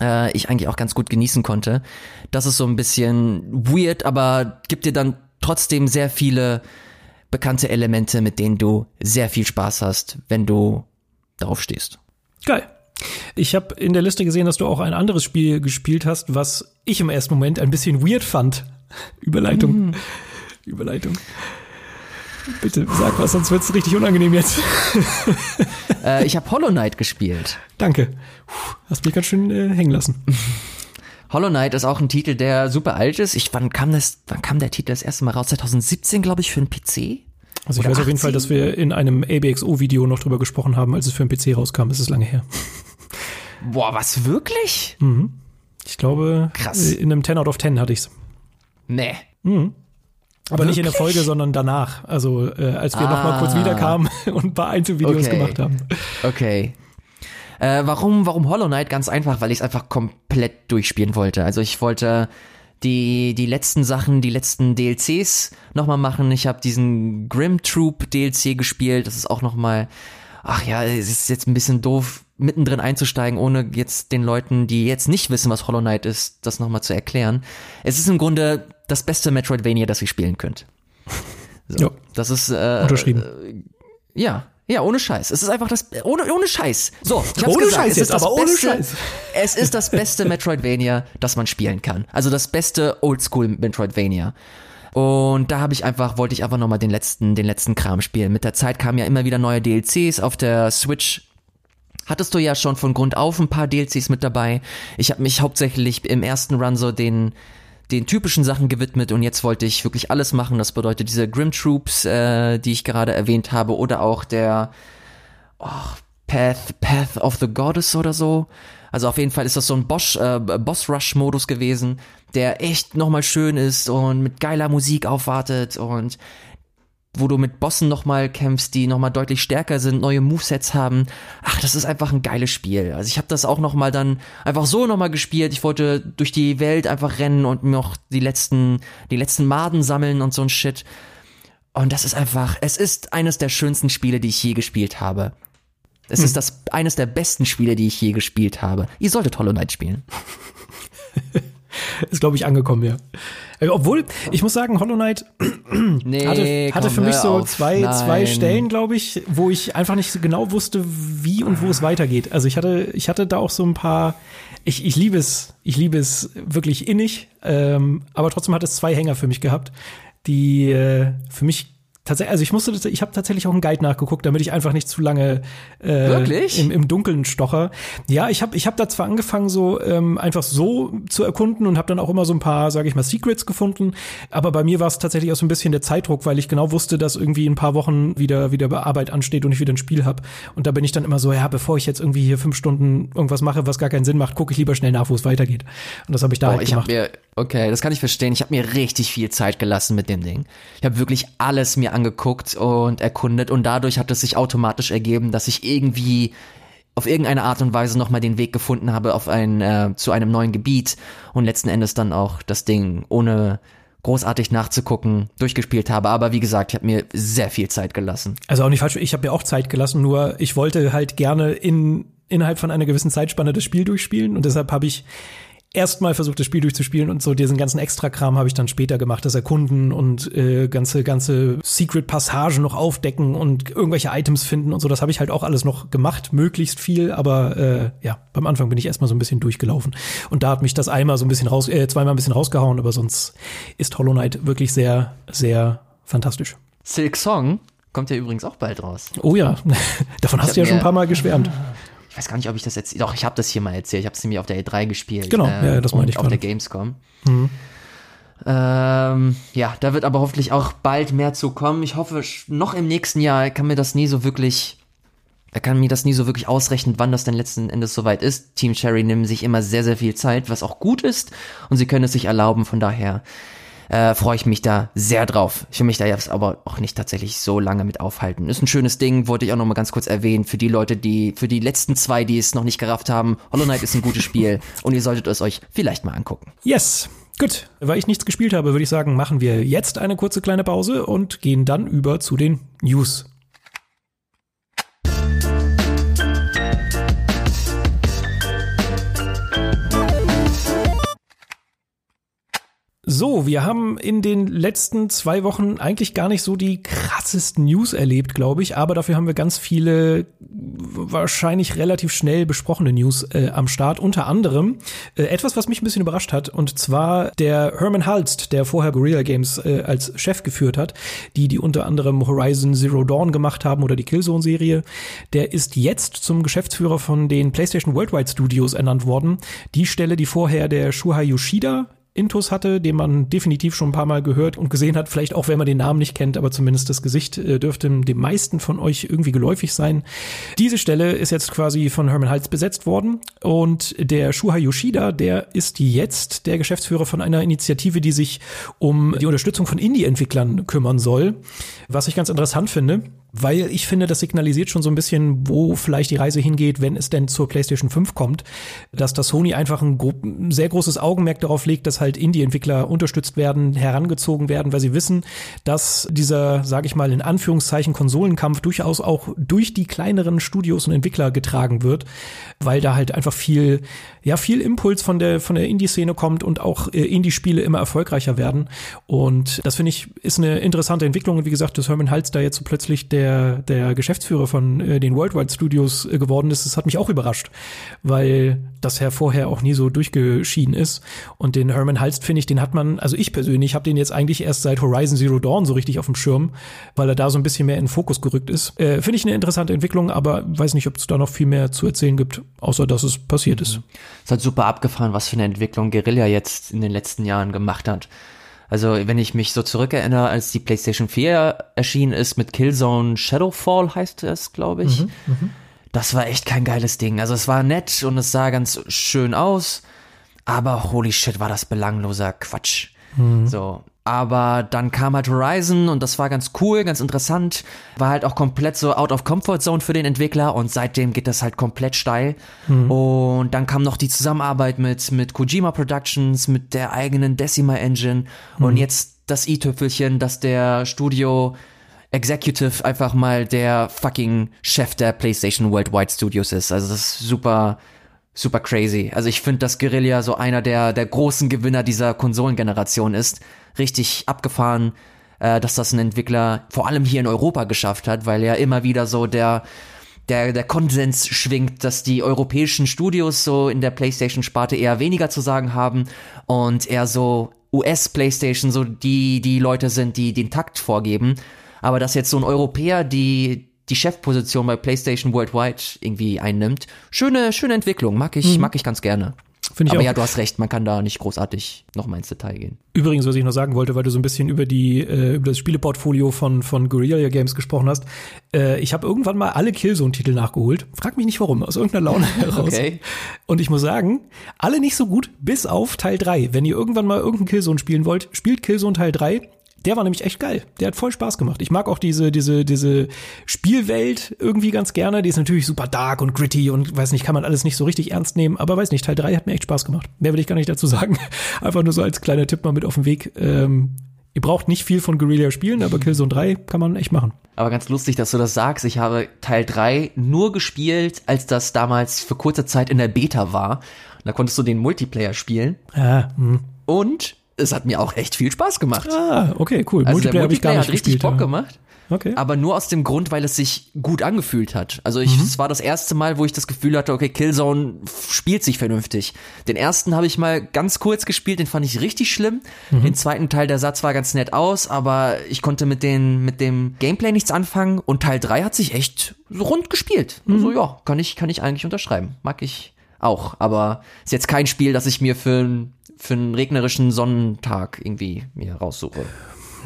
äh, ich eigentlich auch ganz gut genießen konnte. Das ist so ein bisschen weird, aber gibt dir dann trotzdem sehr viele bekannte Elemente, mit denen du sehr viel Spaß hast, wenn du darauf stehst. Geil. Ich habe in der Liste gesehen, dass du auch ein anderes Spiel gespielt hast, was ich im ersten Moment ein bisschen weird fand. <laughs> Überleitung. Mhm. Überleitung. Bitte sag was, sonst wird es richtig unangenehm jetzt. äh, ich habe Hollow Knight gespielt. Danke. Puh, hast mich ganz schön äh, hängen lassen. <laughs> Hollow Knight ist auch ein Titel, der super alt ist. Ich, wann kam das, wann kam der Titel das erste Mal raus? 2017, glaube ich, für einen PC? Also ich Oder weiß 18? auf jeden Fall, dass wir in einem ABXO-Video noch drüber gesprochen haben, als es für einen PC rauskam. Es ist lange her. Boah, was wirklich? Mhm. Ich glaube, Krass. in einem 10 out of 10 hatte ich's. Nee. Mhm. Aber Wirklich? nicht in der Folge, sondern danach. Also äh, als wir ah. noch mal kurz wiederkamen <laughs> und ein paar Einzelvideos okay. gemacht haben. Okay. Äh, warum, warum Hollow Knight? Ganz einfach, weil ich es einfach komplett durchspielen wollte. Also ich wollte die, die letzten Sachen, die letzten DLCs nochmal machen. Ich habe diesen Grim Troop DLC gespielt. Das ist auch nochmal, ach ja, es ist jetzt ein bisschen doof, mittendrin einzusteigen, ohne jetzt den Leuten, die jetzt nicht wissen, was Hollow Knight ist, das nochmal zu erklären. Es ist im Grunde das beste Metroidvania, das ihr spielen könnt. <laughs> So, ja. Das ist äh, unterschrieben. Äh, ja, ja, ohne Scheiß. Es ist einfach das ohne ohne Scheiß. So, ich ohne gesagt, Scheiß jetzt, aber ohne beste, Scheiß. Es ist das beste Metroidvania, das man spielen kann. Also das beste Oldschool Metroidvania. Und da habe ich einfach wollte ich einfach noch mal den letzten den letzten Kram spielen. Mit der Zeit kamen ja immer wieder neue DLCs auf der Switch. Hattest du ja schon von Grund auf ein paar DLCs mit dabei. Ich habe mich hauptsächlich im ersten Run so den den typischen Sachen gewidmet und jetzt wollte ich wirklich alles machen. Das bedeutet diese Grim Troops, äh, die ich gerade erwähnt habe, oder auch der oh, Path, Path of the Goddess oder so. Also auf jeden Fall ist das so ein Boss, äh, Boss Rush Modus gewesen, der echt nochmal schön ist und mit geiler Musik aufwartet und wo du mit Bossen nochmal kämpfst, die nochmal deutlich stärker sind, neue Movesets haben. Ach, das ist einfach ein geiles Spiel. Also ich habe das auch nochmal dann einfach so nochmal gespielt. Ich wollte durch die Welt einfach rennen und noch die letzten, die letzten Maden sammeln und so ein Shit. Und das ist einfach, es ist eines der schönsten Spiele, die ich je gespielt habe. Es hm. ist das, eines der besten Spiele, die ich je gespielt habe. Ihr solltet Hollow Knight spielen. <laughs> <laughs> ist, glaube ich, angekommen, ja. Äh, obwohl, ich muss sagen, Hollow Knight <clears throat> nee, hatte, hatte für mich so zwei, zwei Stellen, glaube ich, wo ich einfach nicht genau wusste, wie und wo es weitergeht. Also ich hatte, ich hatte da auch so ein paar, ich, ich liebe es, ich liebe es wirklich innig, ähm, aber trotzdem hat es zwei Hänger für mich gehabt, die äh, für mich Tatsächlich, also ich musste, ich habe tatsächlich auch einen Guide nachgeguckt, damit ich einfach nicht zu lange äh, Im, im Dunkeln stocher. Ja, ich habe ich hab da zwar angefangen, so ähm, einfach so zu erkunden und habe dann auch immer so ein paar, sage ich mal, Secrets gefunden. Aber bei mir war es tatsächlich auch so ein bisschen der Zeitdruck, weil ich genau wusste, dass irgendwie ein paar Wochen wieder wieder Arbeit ansteht und ich wieder ein Spiel habe. Und da bin ich dann immer so, ja, bevor ich jetzt irgendwie hier fünf Stunden irgendwas mache, was gar keinen Sinn macht, gucke ich lieber schnell nach, wo es weitergeht. Und das habe ich da oh, halt ich gemacht. Hab mir, okay, das kann ich verstehen. Ich habe mir richtig viel Zeit gelassen mit dem Ding. Ich habe wirklich alles mir angeguckt und erkundet und dadurch hat es sich automatisch ergeben, dass ich irgendwie auf irgendeine Art und Weise nochmal den Weg gefunden habe auf ein, äh, zu einem neuen Gebiet und letzten Endes dann auch das Ding ohne großartig nachzugucken durchgespielt habe. Aber wie gesagt, ich habe mir sehr viel Zeit gelassen. Also auch nicht falsch, ich habe mir auch Zeit gelassen, nur ich wollte halt gerne in innerhalb von einer gewissen Zeitspanne das Spiel durchspielen und deshalb habe ich erstmal versucht, das Spiel durchzuspielen und so diesen ganzen Extra-Kram habe ich dann später gemacht, das Erkunden und äh, ganze, ganze Secret-Passagen noch aufdecken und irgendwelche Items finden und so. Das habe ich halt auch alles noch gemacht, möglichst viel, aber äh, ja, beim Anfang bin ich erstmal so ein bisschen durchgelaufen. Und da hat mich das einmal so ein bisschen raus, äh, zweimal ein bisschen rausgehauen, aber sonst ist Hollow Knight wirklich sehr, sehr fantastisch. Silk Song kommt ja übrigens auch bald raus. Oh ja, <laughs> davon hast du ja schon ein paar Mal geschwärmt <laughs> ich weiß gar nicht, ob ich das jetzt, doch, ich habe das hier mal erzählt, ich habe es nämlich auf der E3 gespielt. Genau, ähm, ja, das meine ich. Auf der Gamescom. Mhm. Ähm, ja, da wird aber hoffentlich auch bald mehr zu kommen. Ich hoffe, noch im nächsten Jahr kann mir das nie so wirklich, er kann mir das nie so wirklich ausrechnen, wann das denn letzten Endes soweit ist. Team Cherry nimmt sich immer sehr, sehr viel Zeit, was auch gut ist und sie können es sich erlauben, von daher äh, freue ich mich da sehr drauf. Ich will mich da jetzt aber auch nicht tatsächlich so lange mit aufhalten. Ist ein schönes Ding, wollte ich auch noch mal ganz kurz erwähnen für die Leute, die, für die letzten zwei, die es noch nicht gerafft haben. Hollow Knight ist ein gutes Spiel <laughs> und ihr solltet es euch vielleicht mal angucken. Yes. Gut, weil ich nichts gespielt habe, würde ich sagen, machen wir jetzt eine kurze kleine Pause und gehen dann über zu den News. So, wir haben in den letzten zwei Wochen eigentlich gar nicht so die krassesten News erlebt, glaube ich, aber dafür haben wir ganz viele wahrscheinlich relativ schnell besprochene News äh, am Start. Unter anderem äh, etwas, was mich ein bisschen überrascht hat, und zwar der Herman Halst, der vorher Guerrilla Games äh, als Chef geführt hat, die die unter anderem Horizon Zero Dawn gemacht haben oder die Killzone-Serie, der ist jetzt zum Geschäftsführer von den PlayStation Worldwide Studios ernannt worden. Die Stelle, die vorher der Shuhei Yoshida Intus hatte, den man definitiv schon ein paar Mal gehört und gesehen hat, vielleicht auch wenn man den Namen nicht kennt, aber zumindest das Gesicht äh, dürfte dem meisten von euch irgendwie geläufig sein. Diese Stelle ist jetzt quasi von Herman Hals besetzt worden und der Shuhei Yoshida, der ist jetzt der Geschäftsführer von einer Initiative, die sich um die Unterstützung von Indie-Entwicklern kümmern soll, was ich ganz interessant finde weil ich finde, das signalisiert schon so ein bisschen, wo vielleicht die Reise hingeht, wenn es denn zur PlayStation 5 kommt, dass das Sony einfach ein, sehr großes Augenmerk darauf legt, dass halt Indie-Entwickler unterstützt werden, herangezogen werden, weil sie wissen, dass dieser, sage ich mal in Anführungszeichen Konsolenkampf durchaus auch durch die kleineren Studios und Entwickler getragen wird, weil da halt einfach viel, ja viel Impuls von der von der Indie-Szene kommt und auch äh, Indie-Spiele immer erfolgreicher werden. Und das finde ich ist eine interessante Entwicklung. Und wie gesagt, dass Herman Hals da jetzt so plötzlich der der, der Geschäftsführer von äh, den Worldwide Studios äh, geworden ist, das hat mich auch überrascht, weil das ja vorher auch nie so durchgeschieden ist. Und den Herman Halst, finde ich, den hat man, also ich persönlich habe den jetzt eigentlich erst seit Horizon Zero Dawn so richtig auf dem Schirm, weil er da so ein bisschen mehr in den Fokus gerückt ist. Äh, finde ich eine interessante Entwicklung, aber weiß nicht, ob es da noch viel mehr zu erzählen gibt, außer dass es passiert ist. Es hat super abgefahren, was für eine Entwicklung Guerilla jetzt in den letzten Jahren gemacht hat. Also wenn ich mich so zurückerinnere, als die PlayStation 4 erschienen ist mit Killzone Shadowfall heißt es, glaube ich. Mhm, mh. Das war echt kein geiles Ding. Also es war nett und es sah ganz schön aus, aber holy shit, war das belangloser Quatsch. Mhm. So, aber dann kam halt Horizon und das war ganz cool, ganz interessant. War halt auch komplett so out of comfort zone für den Entwickler und seitdem geht das halt komplett steil. Mhm. Und dann kam noch die Zusammenarbeit mit, mit Kojima Productions, mit der eigenen Decima Engine mhm. und jetzt das i-Tüpfelchen, dass der Studio Executive einfach mal der fucking Chef der PlayStation Worldwide Studios ist. Also das ist super, super crazy. Also ich finde, dass Guerilla so einer der, der großen Gewinner dieser Konsolengeneration ist richtig abgefahren, äh, dass das ein Entwickler vor allem hier in Europa geschafft hat, weil er immer wieder so der der, der Konsens schwingt, dass die europäischen Studios so in der PlayStation-Sparte eher weniger zu sagen haben und eher so US-PlayStation so die, die Leute sind, die den Takt vorgeben. Aber dass jetzt so ein Europäer die, die Chefposition bei PlayStation Worldwide irgendwie einnimmt, schöne, schöne Entwicklung, mag ich, mhm. mag ich ganz gerne. Finde ich Aber auch. ja, du hast recht, man kann da nicht großartig noch mal ins Detail gehen. Übrigens, was ich noch sagen wollte, weil du so ein bisschen über die äh, über das Spieleportfolio von von Guerrilla Games gesprochen hast. Äh, ich habe irgendwann mal alle Killzone-Titel nachgeholt. Frag mich nicht warum, aus irgendeiner Laune <laughs> heraus. okay. Und ich muss sagen, alle nicht so gut, bis auf Teil 3. Wenn ihr irgendwann mal irgendeinen Killzone spielen wollt, spielt Killzone Teil 3 der war nämlich echt geil. Der hat voll Spaß gemacht. Ich mag auch diese, diese, diese Spielwelt irgendwie ganz gerne. Die ist natürlich super dark und gritty und weiß nicht, kann man alles nicht so richtig ernst nehmen. Aber weiß nicht, Teil 3 hat mir echt Spaß gemacht. Mehr will ich gar nicht dazu sagen. <laughs> Einfach nur so als kleiner Tipp mal mit auf den Weg. Ähm, ihr braucht nicht viel von Guerrilla spielen, aber Killzone 3 kann man echt machen. Aber ganz lustig, dass du das sagst. Ich habe Teil 3 nur gespielt, als das damals für kurze Zeit in der Beta war. Da konntest du den Multiplayer spielen. Ah, mh. und es hat mir auch echt viel Spaß gemacht. Ah, okay, cool. Also Multiplayer, der Multiplayer hat richtig gespielt, Bock ja. gemacht. Okay. Aber nur aus dem Grund, weil es sich gut angefühlt hat. Also ich, mhm. es war das erste Mal, wo ich das Gefühl hatte, okay, Killzone spielt sich vernünftig. Den ersten habe ich mal ganz kurz gespielt, den fand ich richtig schlimm. Mhm. Den zweiten Teil, der Satz war ganz nett aus, aber ich konnte mit den, mit dem Gameplay nichts anfangen und Teil 3 hat sich echt so rund gespielt. Mhm. Also ja, kann ich, kann ich eigentlich unterschreiben. Mag ich auch. Aber ist jetzt kein Spiel, das ich mir für für einen regnerischen Sonnentag irgendwie mir raussuche.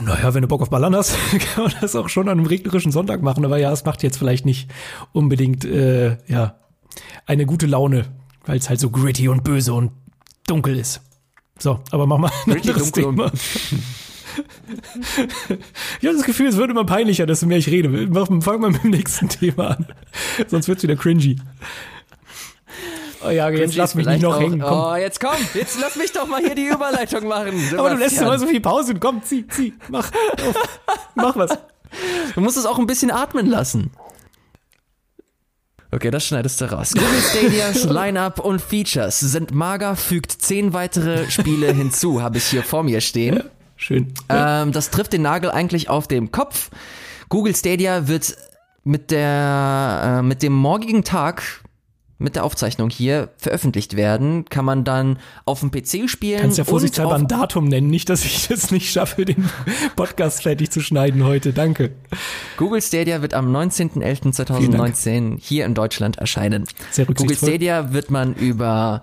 Naja, wenn du Bock auf Ballern hast, <laughs> kann man das auch schon an einem regnerischen Sonntag machen. Aber ja, es macht jetzt vielleicht nicht unbedingt äh, ja eine gute Laune, weil es halt so gritty und böse und dunkel ist. So, aber mach mal ein gritty, anderes Thema. <laughs> ich habe das Gefühl, es wird immer peinlicher, desto mehr ich rede. Fang mal mit dem nächsten Thema an. Sonst wird's wieder cringy. Oh ja, jetzt lass mich nicht noch auch, hängen. Komm. Oh, jetzt komm, jetzt lass mich doch mal hier die Überleitung machen. Sebastian. <laughs> Aber du lässt immer so viel Pause. Komm, zieh, zieh, mach, mach was. Du musst es auch ein bisschen atmen lassen. Okay, das schneidest du raus. Google Stadias <laughs> Lineup und Features sind mager, fügt zehn weitere Spiele hinzu, <laughs> habe ich hier vor mir stehen. Ja, schön. Ähm, das trifft den Nagel eigentlich auf dem Kopf. Google Stadia wird mit der äh, mit dem morgigen Tag mit der Aufzeichnung hier veröffentlicht werden, kann man dann auf dem PC spielen. Kannst ja vorsichtshalber ein Datum nennen, nicht, dass ich es nicht schaffe, den <laughs> Podcast fertig zu schneiden heute. Danke. Google Stadia wird am 19.11.2019 hier in Deutschland erscheinen. Sehr Google Stadia wird man über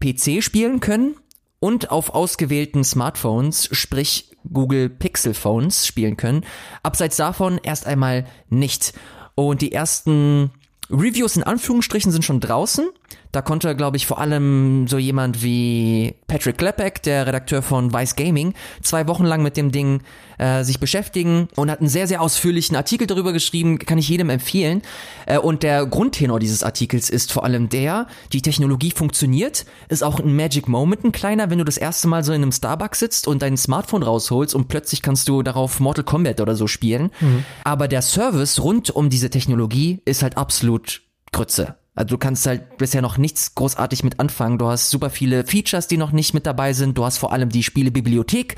PC spielen können und auf ausgewählten Smartphones, sprich Google Pixel Phones spielen können. Abseits davon erst einmal nicht. Und die ersten Reviews in Anführungsstrichen sind schon draußen. Da konnte, glaube ich, vor allem so jemand wie Patrick Klepek, der Redakteur von Vice Gaming, zwei Wochen lang mit dem Ding äh, sich beschäftigen und hat einen sehr, sehr ausführlichen Artikel darüber geschrieben, kann ich jedem empfehlen. Äh, und der Grundtenor dieses Artikels ist vor allem der, die Technologie funktioniert, ist auch ein Magic Moment, ein kleiner, wenn du das erste Mal so in einem Starbucks sitzt und dein Smartphone rausholst und plötzlich kannst du darauf Mortal Kombat oder so spielen. Mhm. Aber der Service rund um diese Technologie ist halt absolut Grütze. Also du kannst halt bisher noch nichts großartig mit anfangen. Du hast super viele Features, die noch nicht mit dabei sind. Du hast vor allem die Spielebibliothek,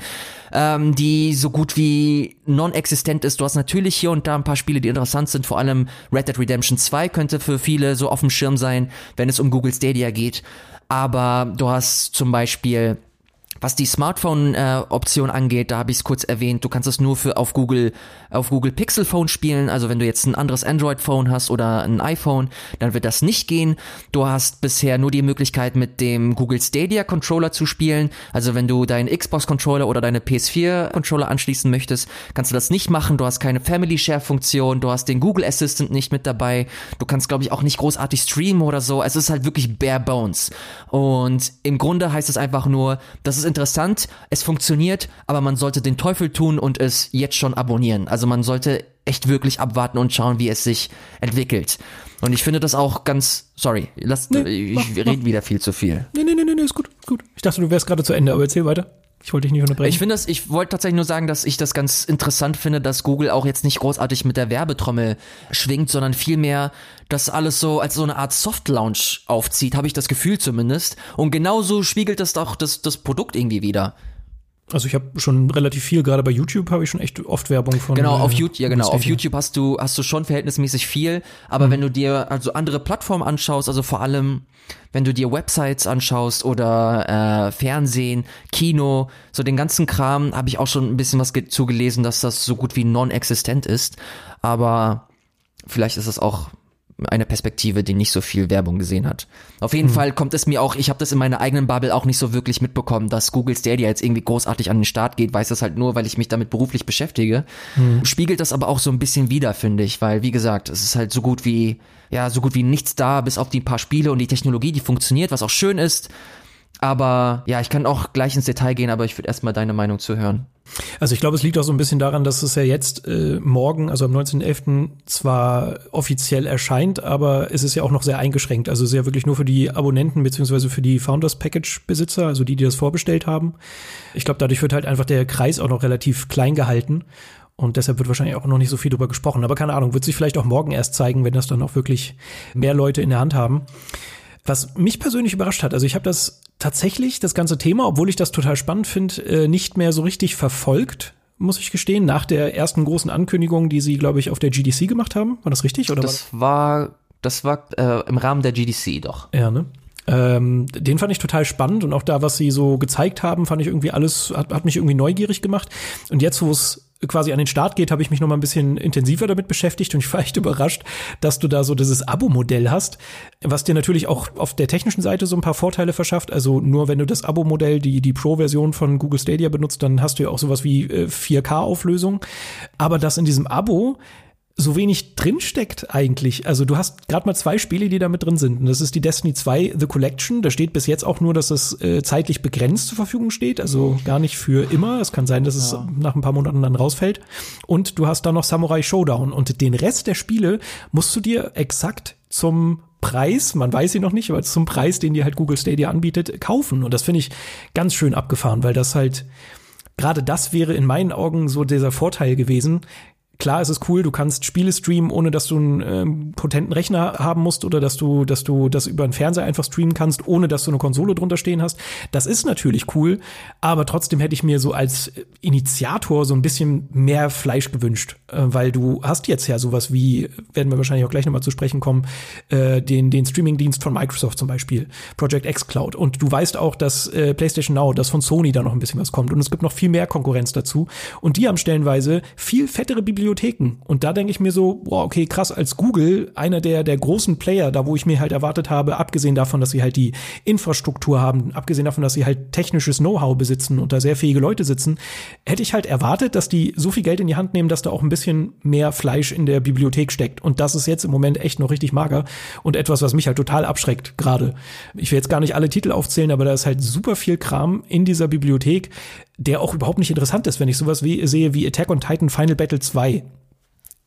ähm, die so gut wie non-existent ist. Du hast natürlich hier und da ein paar Spiele, die interessant sind. Vor allem Red Dead Redemption 2 könnte für viele so auf dem Schirm sein, wenn es um Google Stadia geht. Aber du hast zum Beispiel was die Smartphone-Option äh, angeht, da habe ich es kurz erwähnt, du kannst es nur für auf Google, auf Google Pixel Phone spielen. Also wenn du jetzt ein anderes Android-Phone hast oder ein iPhone, dann wird das nicht gehen. Du hast bisher nur die Möglichkeit, mit dem Google Stadia Controller zu spielen. Also wenn du deinen Xbox-Controller oder deine PS4-Controller anschließen möchtest, kannst du das nicht machen. Du hast keine Family Share-Funktion, du hast den Google Assistant nicht mit dabei. Du kannst, glaube ich, auch nicht großartig streamen oder so. Es ist halt wirklich bare bones. Und im Grunde heißt es einfach nur, das ist interessant, es funktioniert, aber man sollte den Teufel tun und es jetzt schon abonnieren. Also man sollte echt wirklich abwarten und schauen, wie es sich entwickelt. Und ich finde das auch ganz, sorry, lass, nee, ich mach, rede mach. wieder viel zu viel. Nee, nee, nee, nee, ist gut, ist gut. Ich dachte, du wärst gerade zu Ende, aber erzähl weiter. Ich wollte dich nicht unterbrechen. Ich finde das, ich wollte tatsächlich nur sagen, dass ich das ganz interessant finde, dass Google auch jetzt nicht großartig mit der Werbetrommel schwingt, sondern vielmehr das alles so als so eine Art Soft Launch aufzieht, habe ich das Gefühl zumindest. Und genauso spiegelt das auch das, das Produkt irgendwie wieder. Also ich habe schon relativ viel, gerade bei YouTube habe ich schon echt oft Werbung von. Genau, auf äh, YouTube, ja genau, auf YouTube hast du hast du schon verhältnismäßig viel, aber mhm. wenn du dir also andere Plattformen anschaust, also vor allem wenn du dir Websites anschaust oder äh, Fernsehen, Kino, so den ganzen Kram, habe ich auch schon ein bisschen was zugelesen, dass das so gut wie non-existent ist, aber vielleicht ist es auch eine Perspektive, die nicht so viel Werbung gesehen hat. Auf jeden mhm. Fall kommt es mir auch, ich habe das in meiner eigenen Bubble auch nicht so wirklich mitbekommen, dass Google Stadia jetzt irgendwie großartig an den Start geht, weiß das halt nur, weil ich mich damit beruflich beschäftige. Mhm. Spiegelt das aber auch so ein bisschen wider, finde ich, weil wie gesagt, es ist halt so gut wie ja, so gut wie nichts da, bis auf die paar Spiele und die Technologie, die funktioniert, was auch schön ist. Aber ja, ich kann auch gleich ins Detail gehen, aber ich würde erstmal deine Meinung zu hören. Also ich glaube, es liegt auch so ein bisschen daran, dass es ja jetzt äh, morgen, also am 19.11. zwar offiziell erscheint, aber es ist ja auch noch sehr eingeschränkt. Also es ist ja wirklich nur für die Abonnenten beziehungsweise für die Founders Package Besitzer, also die, die das vorbestellt haben. Ich glaube, dadurch wird halt einfach der Kreis auch noch relativ klein gehalten. Und deshalb wird wahrscheinlich auch noch nicht so viel drüber gesprochen. Aber keine Ahnung, wird sich vielleicht auch morgen erst zeigen, wenn das dann auch wirklich mehr Leute in der Hand haben. Was mich persönlich überrascht hat, also ich habe das tatsächlich, das ganze Thema, obwohl ich das total spannend finde, äh, nicht mehr so richtig verfolgt, muss ich gestehen, nach der ersten großen Ankündigung, die sie, glaube ich, auf der GDC gemacht haben. War das richtig? Oder das war, das war äh, im Rahmen der GDC doch. Ja, ne? Ähm, den fand ich total spannend und auch da, was sie so gezeigt haben, fand ich irgendwie alles, hat, hat mich irgendwie neugierig gemacht. Und jetzt, wo es quasi an den Start geht, habe ich mich noch mal ein bisschen intensiver damit beschäftigt und ich war echt überrascht, dass du da so dieses Abo-Modell hast, was dir natürlich auch auf der technischen Seite so ein paar Vorteile verschafft. Also nur wenn du das Abo-Modell, die, die Pro-Version von Google Stadia benutzt, dann hast du ja auch sowas wie 4K-Auflösung. Äh, Aber dass in diesem Abo so wenig drinsteckt eigentlich. Also du hast gerade mal zwei Spiele, die da mit drin sind. Und das ist die Destiny 2 The Collection. Da steht bis jetzt auch nur, dass es äh, zeitlich begrenzt zur Verfügung steht, also gar nicht für immer. Es kann sein, dass es ja. nach ein paar Monaten dann rausfällt. Und du hast da noch Samurai Showdown. Und den Rest der Spiele musst du dir exakt zum Preis, man weiß sie noch nicht, aber zum Preis, den dir halt Google Stadia anbietet, kaufen. Und das finde ich ganz schön abgefahren, weil das halt gerade das wäre in meinen Augen so dieser Vorteil gewesen, Klar, es ist cool, du kannst Spiele streamen, ohne dass du einen ähm, potenten Rechner haben musst oder dass du, dass du das über einen Fernseher einfach streamen kannst, ohne dass du eine Konsole drunter stehen hast. Das ist natürlich cool, aber trotzdem hätte ich mir so als Initiator so ein bisschen mehr Fleisch gewünscht, äh, weil du hast jetzt ja sowas wie, werden wir wahrscheinlich auch gleich nochmal zu sprechen kommen, äh, den, den Streaming-Dienst von Microsoft zum Beispiel, Project X Cloud. Und du weißt auch, dass äh, PlayStation Now, dass von Sony da noch ein bisschen was kommt. Und es gibt noch viel mehr Konkurrenz dazu. Und die haben stellenweise viel fettere Bibliotheken Bibliotheken. Und da denke ich mir so, boah, okay, krass, als Google, einer der, der großen Player, da wo ich mir halt erwartet habe, abgesehen davon, dass sie halt die Infrastruktur haben, abgesehen davon, dass sie halt technisches Know-how besitzen und da sehr fähige Leute sitzen, hätte ich halt erwartet, dass die so viel Geld in die Hand nehmen, dass da auch ein bisschen mehr Fleisch in der Bibliothek steckt. Und das ist jetzt im Moment echt noch richtig mager und etwas, was mich halt total abschreckt gerade. Ich will jetzt gar nicht alle Titel aufzählen, aber da ist halt super viel Kram in dieser Bibliothek, der auch überhaupt nicht interessant ist, wenn ich sowas wie, sehe wie Attack on Titan Final Battle 2.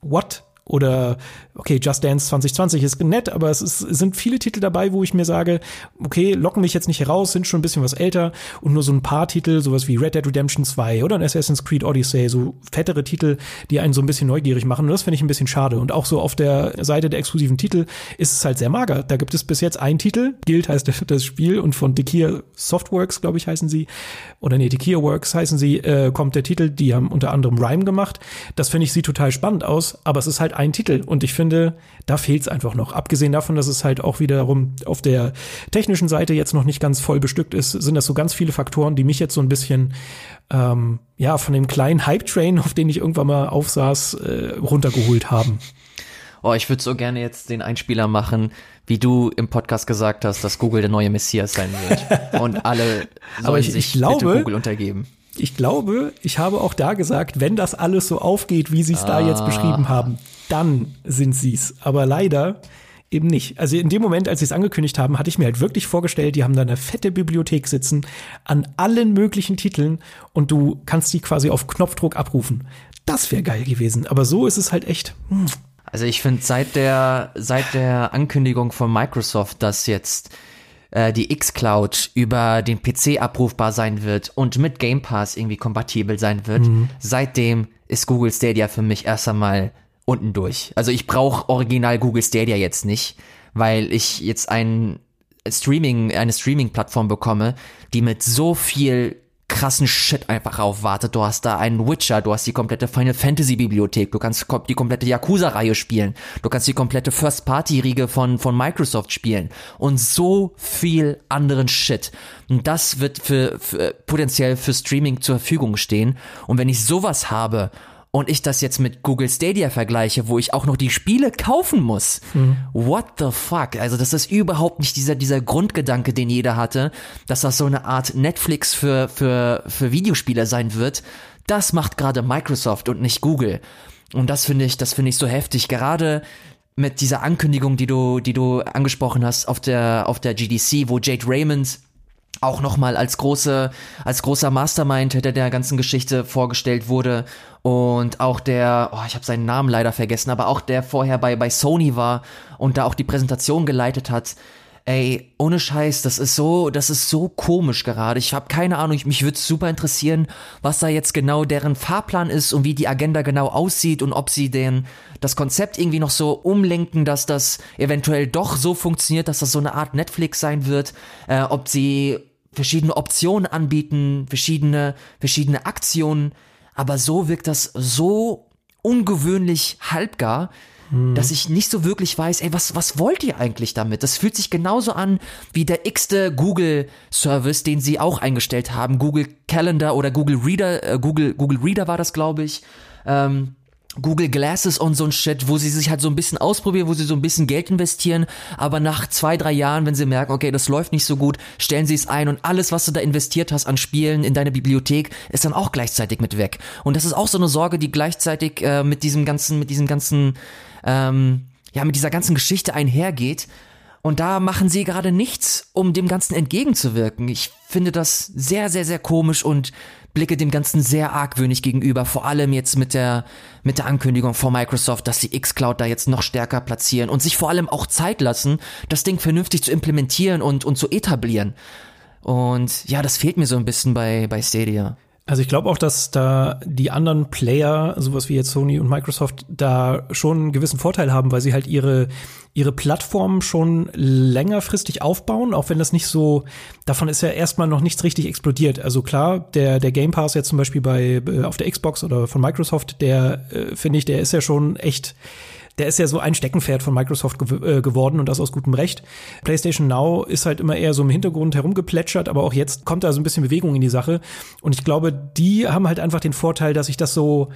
What? Oder, okay, Just Dance 2020 ist nett, aber es, ist, es sind viele Titel dabei, wo ich mir sage, okay, locken mich jetzt nicht heraus, sind schon ein bisschen was älter und nur so ein paar Titel, sowas wie Red Dead Redemption 2 oder ein Assassin's Creed Odyssey, so fettere Titel, die einen so ein bisschen neugierig machen. Und das finde ich ein bisschen schade. Und auch so auf der Seite der exklusiven Titel ist es halt sehr mager. Da gibt es bis jetzt einen Titel, Guild heißt <laughs> das Spiel und von Dekia Softworks, glaube ich, heißen sie, oder nee, Dekia Works heißen sie, äh, kommt der Titel, die haben unter anderem Rhyme gemacht. Das finde ich sieht total spannend aus, aber es ist halt ein Titel. Und ich finde, da fehlt es einfach noch. Abgesehen davon, dass es halt auch wiederum auf der technischen Seite jetzt noch nicht ganz voll bestückt ist, sind das so ganz viele Faktoren, die mich jetzt so ein bisschen ähm, ja von dem kleinen Hype-Train, auf den ich irgendwann mal aufsaß, äh, runtergeholt haben. Oh, ich würde so gerne jetzt den Einspieler machen, wie du im Podcast gesagt hast, dass Google der neue Messias sein wird. <laughs> Und alle sollen Aber ich, sich ich glaube, bitte Google untergeben ich glaube, ich habe auch da gesagt, wenn das alles so aufgeht, wie sie es ah. da jetzt beschrieben haben, dann sind sie's. Aber leider eben nicht. Also in dem Moment, als sie es angekündigt haben, hatte ich mir halt wirklich vorgestellt, die haben da eine fette Bibliothek sitzen an allen möglichen Titeln und du kannst die quasi auf Knopfdruck abrufen. Das wäre geil gewesen. Aber so ist es halt echt. Hm. Also ich finde seit der seit der Ankündigung von Microsoft, dass jetzt äh, die X-Cloud über den PC abrufbar sein wird und mit Game Pass irgendwie kompatibel sein wird, mhm. seitdem ist Google Stadia für mich erst einmal unten durch. Also ich brauche original Google Stadia jetzt nicht, weil ich jetzt ein Streaming, eine Streaming-Plattform bekomme, die mit so viel krassen Shit einfach aufwartet. Du hast da einen Witcher, du hast die komplette Final Fantasy Bibliothek, du kannst die komplette Yakuza-Reihe spielen, du kannst die komplette First-Party-Riege von, von Microsoft spielen und so viel anderen Shit. Und das wird für, für potenziell für Streaming zur Verfügung stehen. Und wenn ich sowas habe und ich das jetzt mit Google Stadia vergleiche, wo ich auch noch die Spiele kaufen muss. Mhm. What the fuck? Also das ist überhaupt nicht dieser, dieser Grundgedanke, den jeder hatte, dass das so eine Art Netflix für, für, für Videospieler sein wird. Das macht gerade Microsoft und nicht Google. Und das finde ich, das finde ich so heftig. Gerade mit dieser Ankündigung, die du, die du angesprochen hast auf der, auf der GDC, wo Jade Raymond auch nochmal als große, als großer Mastermind hinter der ganzen Geschichte vorgestellt wurde und auch der, oh, ich habe seinen Namen leider vergessen, aber auch der vorher bei, bei Sony war und da auch die Präsentation geleitet hat. Ey, ohne Scheiß, das ist so, das ist so komisch gerade. Ich habe keine Ahnung, mich würde super interessieren, was da jetzt genau deren Fahrplan ist und wie die Agenda genau aussieht und ob sie den das Konzept irgendwie noch so umlenken, dass das eventuell doch so funktioniert, dass das so eine Art Netflix sein wird, äh, ob sie verschiedene Optionen anbieten, verschiedene verschiedene Aktionen, aber so wirkt das so ungewöhnlich halbgar hm. dass ich nicht so wirklich weiß, ey, was, was wollt ihr eigentlich damit? Das fühlt sich genauso an wie der x-te Google-Service, den sie auch eingestellt haben. Google Calendar oder Google Reader, äh, Google, Google Reader war das, glaube ich. Ähm, Google Glasses und so ein Shit, wo sie sich halt so ein bisschen ausprobieren, wo sie so ein bisschen Geld investieren, aber nach zwei, drei Jahren, wenn sie merken, okay, das läuft nicht so gut, stellen sie es ein und alles, was du da investiert hast an Spielen in deine Bibliothek, ist dann auch gleichzeitig mit weg. Und das ist auch so eine Sorge, die gleichzeitig äh, mit diesem ganzen, mit diesem ganzen, ähm, ja, mit dieser ganzen Geschichte einhergeht. Und da machen sie gerade nichts, um dem Ganzen entgegenzuwirken. Ich finde das sehr, sehr, sehr komisch und blicke dem Ganzen sehr argwöhnig gegenüber, vor allem jetzt mit der, mit der Ankündigung von Microsoft, dass sie xCloud da jetzt noch stärker platzieren und sich vor allem auch Zeit lassen, das Ding vernünftig zu implementieren und, und zu etablieren. Und ja, das fehlt mir so ein bisschen bei, bei Stadia. Also ich glaube auch, dass da die anderen Player, sowas wie jetzt Sony und Microsoft, da schon einen gewissen Vorteil haben, weil sie halt ihre ihre Plattform schon längerfristig aufbauen, auch wenn das nicht so, davon ist ja erstmal noch nichts richtig explodiert. Also klar, der der Game Pass jetzt zum Beispiel bei äh, auf der Xbox oder von Microsoft, der äh, finde ich, der ist ja schon echt der ist ja so ein Steckenpferd von Microsoft gew äh, geworden und das aus gutem Recht. PlayStation Now ist halt immer eher so im Hintergrund herumgeplätschert, aber auch jetzt kommt da so ein bisschen Bewegung in die Sache. Und ich glaube, die haben halt einfach den Vorteil, dass sich das so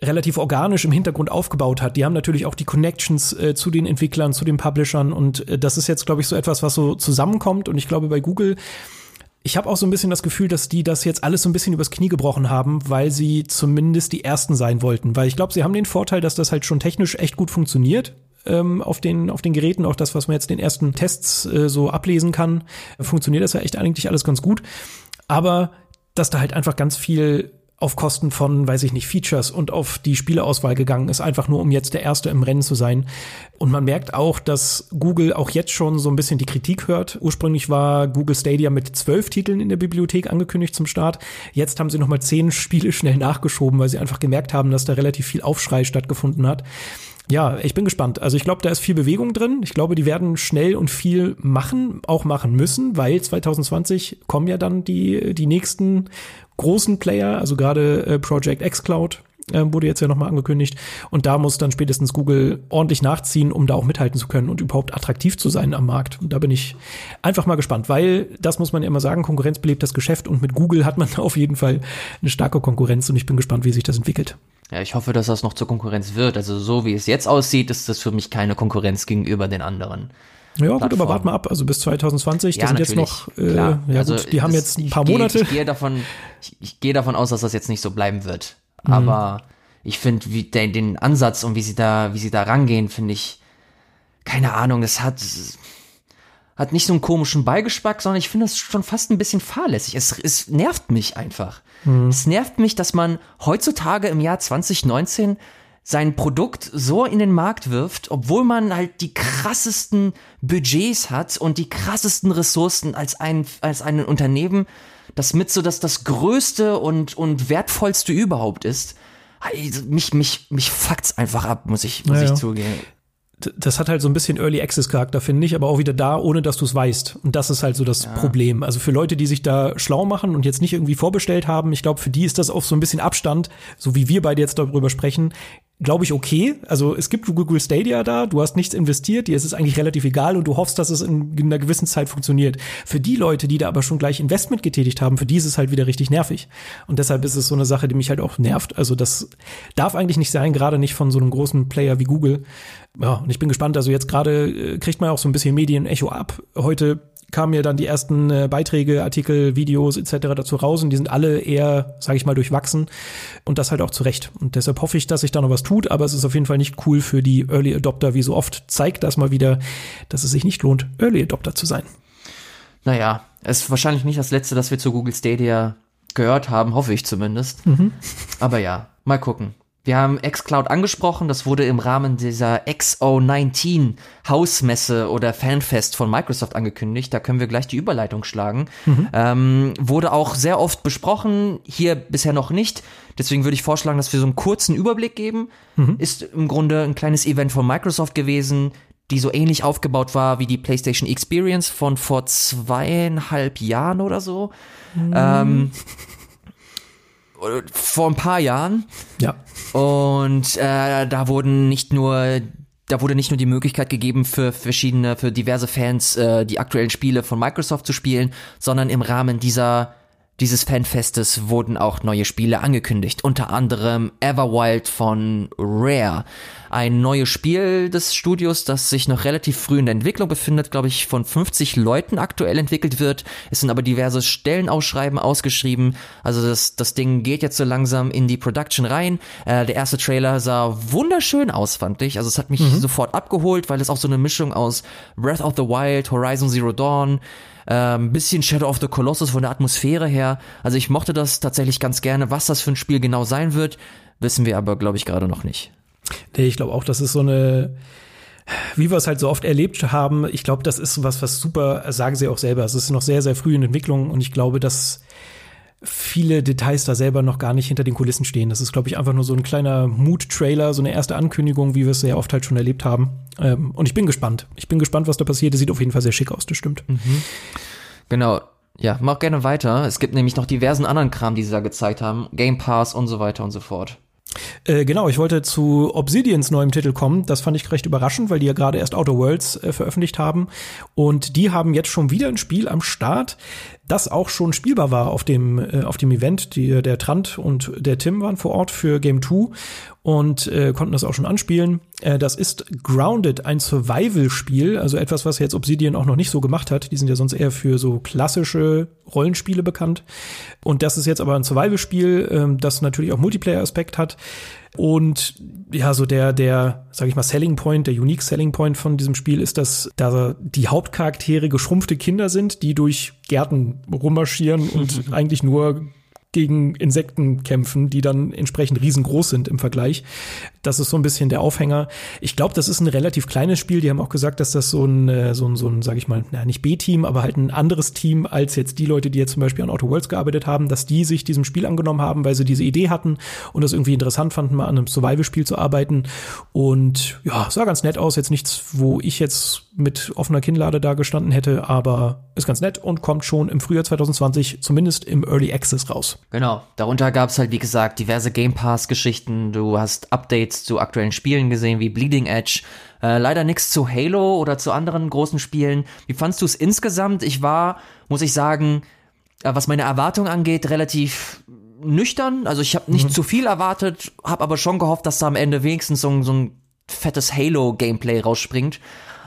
relativ organisch im Hintergrund aufgebaut hat. Die haben natürlich auch die Connections äh, zu den Entwicklern, zu den Publishern und äh, das ist jetzt, glaube ich, so etwas, was so zusammenkommt. Und ich glaube, bei Google ich habe auch so ein bisschen das Gefühl, dass die das jetzt alles so ein bisschen übers Knie gebrochen haben, weil sie zumindest die Ersten sein wollten. Weil ich glaube, sie haben den Vorteil, dass das halt schon technisch echt gut funktioniert ähm, auf den auf den Geräten. Auch das, was man jetzt den ersten Tests äh, so ablesen kann, funktioniert das ja echt eigentlich alles ganz gut. Aber dass da halt einfach ganz viel auf Kosten von, weiß ich nicht, Features und auf die Spieleauswahl gegangen ist, einfach nur um jetzt der Erste im Rennen zu sein. Und man merkt auch, dass Google auch jetzt schon so ein bisschen die Kritik hört. Ursprünglich war Google Stadia mit zwölf Titeln in der Bibliothek angekündigt zum Start. Jetzt haben sie nochmal zehn Spiele schnell nachgeschoben, weil sie einfach gemerkt haben, dass da relativ viel Aufschrei stattgefunden hat. Ja, ich bin gespannt. Also ich glaube, da ist viel Bewegung drin. Ich glaube, die werden schnell und viel machen, auch machen müssen, weil 2020 kommen ja dann die, die nächsten großen Player, also gerade äh, Project xCloud äh, wurde jetzt ja nochmal angekündigt. Und da muss dann spätestens Google ordentlich nachziehen, um da auch mithalten zu können und überhaupt attraktiv zu sein am Markt. Und da bin ich einfach mal gespannt, weil das muss man ja immer sagen, Konkurrenz belebt das Geschäft und mit Google hat man <laughs> auf jeden Fall eine starke Konkurrenz und ich bin gespannt, wie sich das entwickelt. Ja, ich hoffe, dass das noch zur Konkurrenz wird. Also so wie es jetzt aussieht, ist das für mich keine Konkurrenz gegenüber den anderen. Ja, gut, aber warte mal ab. Also bis 2020, ja, das sind jetzt noch, äh, ja also gut, die haben jetzt ein paar Monate. Ich, ich gehe davon, ich, ich gehe davon aus, dass das jetzt nicht so bleiben wird. Mhm. Aber ich finde, wie den, den Ansatz und wie sie da, wie sie da rangehen, finde ich, keine Ahnung, das hat, hat nicht so einen komischen Beigeschmack, sondern ich finde das schon fast ein bisschen fahrlässig. Es, es nervt mich einfach. Mhm. Es nervt mich, dass man heutzutage im Jahr 2019 sein Produkt so in den Markt wirft, obwohl man halt die krassesten Budgets hat und die krassesten Ressourcen als ein, als ein Unternehmen, das mit so dass das größte und, und wertvollste überhaupt ist. Mich, mich, mich fuckt's einfach ab, muss ich, muss ja, ich zugeben das hat halt so ein bisschen Early Access Charakter, finde ich, aber auch wieder da, ohne dass du es weißt. Und das ist halt so das ja. Problem. Also für Leute, die sich da schlau machen und jetzt nicht irgendwie vorbestellt haben, ich glaube, für die ist das auf so ein bisschen Abstand, so wie wir beide jetzt darüber sprechen, glaube ich, okay. Also es gibt Google Stadia da, du hast nichts investiert, dir ist es eigentlich relativ egal und du hoffst, dass es in, in einer gewissen Zeit funktioniert. Für die Leute, die da aber schon gleich Investment getätigt haben, für die ist es halt wieder richtig nervig. Und deshalb ist es so eine Sache, die mich halt auch nervt. Also das darf eigentlich nicht sein, gerade nicht von so einem großen Player wie Google. Ja, und ich bin gespannt. Also jetzt gerade äh, kriegt man auch so ein bisschen Medienecho ab. Heute kamen ja dann die ersten äh, Beiträge, Artikel, Videos etc. dazu raus und die sind alle eher, sage ich mal, durchwachsen und das halt auch zu Recht. Und deshalb hoffe ich, dass sich da noch was tut, aber es ist auf jeden Fall nicht cool für die Early Adopter, wie so oft zeigt das mal wieder, dass es sich nicht lohnt, Early Adopter zu sein. Naja, es ist wahrscheinlich nicht das letzte, das wir zu Google Stadia gehört haben, hoffe ich zumindest. Mhm. Aber ja, mal gucken. Wir haben xCloud angesprochen, das wurde im Rahmen dieser XO19 Hausmesse oder Fanfest von Microsoft angekündigt. Da können wir gleich die Überleitung schlagen. Mhm. Ähm, wurde auch sehr oft besprochen, hier bisher noch nicht. Deswegen würde ich vorschlagen, dass wir so einen kurzen Überblick geben. Mhm. Ist im Grunde ein kleines Event von Microsoft gewesen, die so ähnlich aufgebaut war wie die PlayStation Experience von vor zweieinhalb Jahren oder so. Mhm. Ähm, vor ein paar Jahren. Ja. Und äh, da wurden nicht nur da wurde nicht nur die Möglichkeit gegeben für verschiedene, für diverse Fans äh, die aktuellen Spiele von Microsoft zu spielen, sondern im Rahmen dieser dieses Fanfestes wurden auch neue Spiele angekündigt, unter anderem Everwild von Rare. Ein neues Spiel des Studios, das sich noch relativ früh in der Entwicklung befindet, glaube ich, von 50 Leuten aktuell entwickelt wird. Es sind aber diverse Stellenausschreiben ausgeschrieben. Also das, das Ding geht jetzt so langsam in die Production rein. Äh, der erste Trailer sah wunderschön aus, fand ich. Also es hat mich mhm. sofort abgeholt, weil es auch so eine Mischung aus Breath of the Wild, Horizon Zero Dawn, ähm, bisschen Shadow of the Colossus von der Atmosphäre her. Also ich mochte das tatsächlich ganz gerne. Was das für ein Spiel genau sein wird, wissen wir aber, glaube ich, gerade noch nicht. Nee, ich glaube auch, das ist so eine, wie wir es halt so oft erlebt haben, ich glaube, das ist was, was super, sagen sie auch selber, es ist noch sehr, sehr früh in Entwicklung und ich glaube, dass viele Details da selber noch gar nicht hinter den Kulissen stehen. Das ist, glaube ich, einfach nur so ein kleiner Mood-Trailer, so eine erste Ankündigung, wie wir es sehr oft halt schon erlebt haben. Ähm, und ich bin gespannt. Ich bin gespannt, was da passiert. Das sieht auf jeden Fall sehr schick aus, das stimmt. Mhm. Genau. Ja, mach gerne weiter. Es gibt nämlich noch diversen anderen Kram, die sie da gezeigt haben. Game Pass und so weiter und so fort. Äh, genau, ich wollte zu Obsidians neuem Titel kommen. Das fand ich recht überraschend, weil die ja gerade erst Outer Worlds äh, veröffentlicht haben. Und die haben jetzt schon wieder ein Spiel am Start, das auch schon spielbar war auf dem, äh, auf dem Event. Die, der Trant und der Tim waren vor Ort für Game 2 und äh, konnten das auch schon anspielen. Äh, das ist Grounded, ein Survival-Spiel, also etwas, was jetzt Obsidian auch noch nicht so gemacht hat. Die sind ja sonst eher für so klassische Rollenspiele bekannt. Und das ist jetzt aber ein Survival-Spiel, äh, das natürlich auch Multiplayer-Aspekt hat. Und ja, so der, der, sag ich mal, Selling Point, der Unique Selling Point von diesem Spiel ist, dass da die Hauptcharaktere geschrumpfte Kinder sind, die durch Gärten rummarschieren und <laughs> eigentlich nur gegen Insekten kämpfen, die dann entsprechend riesengroß sind im Vergleich. Das ist so ein bisschen der Aufhänger. Ich glaube, das ist ein relativ kleines Spiel. Die haben auch gesagt, dass das so ein, äh, so ein, so ein sag ich mal, na, nicht B-Team, aber halt ein anderes Team als jetzt die Leute, die jetzt zum Beispiel an Auto Worlds gearbeitet haben, dass die sich diesem Spiel angenommen haben, weil sie diese Idee hatten und das irgendwie interessant fanden, mal an einem Survival-Spiel zu arbeiten. Und ja, sah ganz nett aus. Jetzt nichts, wo ich jetzt mit offener Kinnlade da gestanden hätte, aber ist ganz nett und kommt schon im Frühjahr 2020 zumindest im Early Access raus. Genau, darunter gab es halt, wie gesagt, diverse Game Pass-Geschichten. Du hast Updates zu aktuellen Spielen gesehen, wie Bleeding Edge. Äh, leider nichts zu Halo oder zu anderen großen Spielen. Wie fandst du es insgesamt? Ich war, muss ich sagen, äh, was meine Erwartung angeht, relativ nüchtern. Also ich habe nicht mhm. zu viel erwartet, habe aber schon gehofft, dass da am Ende wenigstens so, so ein fettes Halo-Gameplay rausspringt.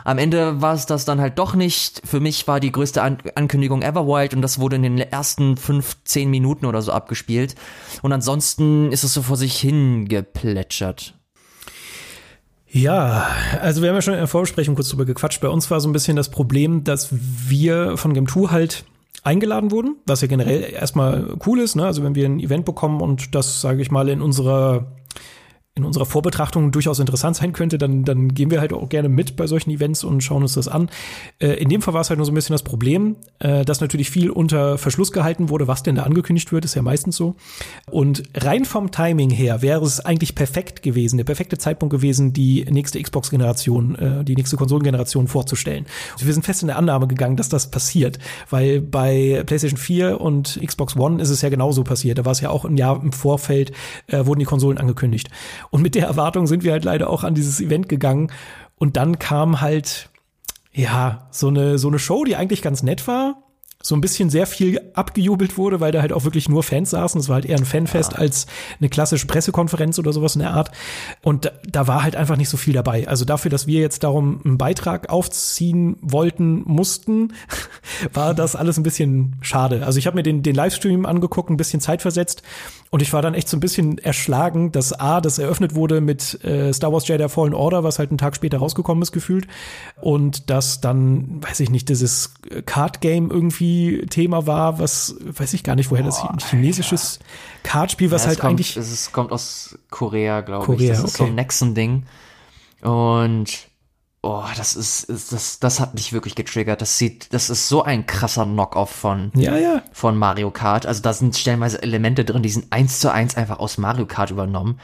Am Ende war es das dann halt doch nicht. Für mich war die größte An Ankündigung Everwild und das wurde in den ersten fünf, zehn Minuten oder so abgespielt. Und ansonsten ist es so vor sich hingeplätschert. Ja, also wir haben ja schon in der Vorbesprechung kurz drüber gequatscht. Bei uns war so ein bisschen das Problem, dass wir von Game 2 halt eingeladen wurden, was ja generell erstmal cool ist. Ne? Also wenn wir ein Event bekommen und das, sage ich mal, in unserer in unserer Vorbetrachtung durchaus interessant sein könnte, dann, dann gehen wir halt auch gerne mit bei solchen Events und schauen uns das an. Äh, in dem Fall war es halt nur so ein bisschen das Problem, äh, dass natürlich viel unter Verschluss gehalten wurde, was denn da angekündigt wird, ist ja meistens so. Und rein vom Timing her wäre es eigentlich perfekt gewesen, der perfekte Zeitpunkt gewesen, die nächste Xbox-Generation, äh, die nächste Konsolengeneration vorzustellen. Und wir sind fest in der Annahme gegangen, dass das passiert, weil bei PlayStation 4 und Xbox One ist es ja genauso passiert. Da war es ja auch ein Jahr im Vorfeld, äh, wurden die Konsolen angekündigt. Und mit der Erwartung sind wir halt leider auch an dieses Event gegangen. Und dann kam halt, ja, so eine, so eine Show, die eigentlich ganz nett war, so ein bisschen sehr viel abgejubelt wurde, weil da halt auch wirklich nur Fans saßen. Es war halt eher ein Fanfest ja. als eine klassische Pressekonferenz oder sowas in der Art. Und da, da, war halt einfach nicht so viel dabei. Also dafür, dass wir jetzt darum einen Beitrag aufziehen wollten, mussten, <laughs> war das alles ein bisschen schade. Also ich habe mir den, den Livestream angeguckt, ein bisschen Zeit versetzt und ich war dann echt so ein bisschen erschlagen, dass A, das eröffnet wurde mit äh, Star Wars Jedi Fallen Order, was halt einen Tag später rausgekommen ist, gefühlt. Und dass dann, weiß ich nicht, dieses Card Game irgendwie Thema war, was, weiß ich gar nicht, woher Boah, das ein chinesisches ja. Cardspiel, was ja, halt kommt, eigentlich. Es kommt aus Korea, glaube ich. Das ist okay. so ein Nexon-Ding. Und oh, das ist, ist, das, das hat mich wirklich getriggert. Das sieht, das ist so ein krasser Knock-off von, ja, ja. von Mario Kart. Also da sind stellenweise Elemente drin, die sind eins zu eins einfach aus Mario Kart übernommen.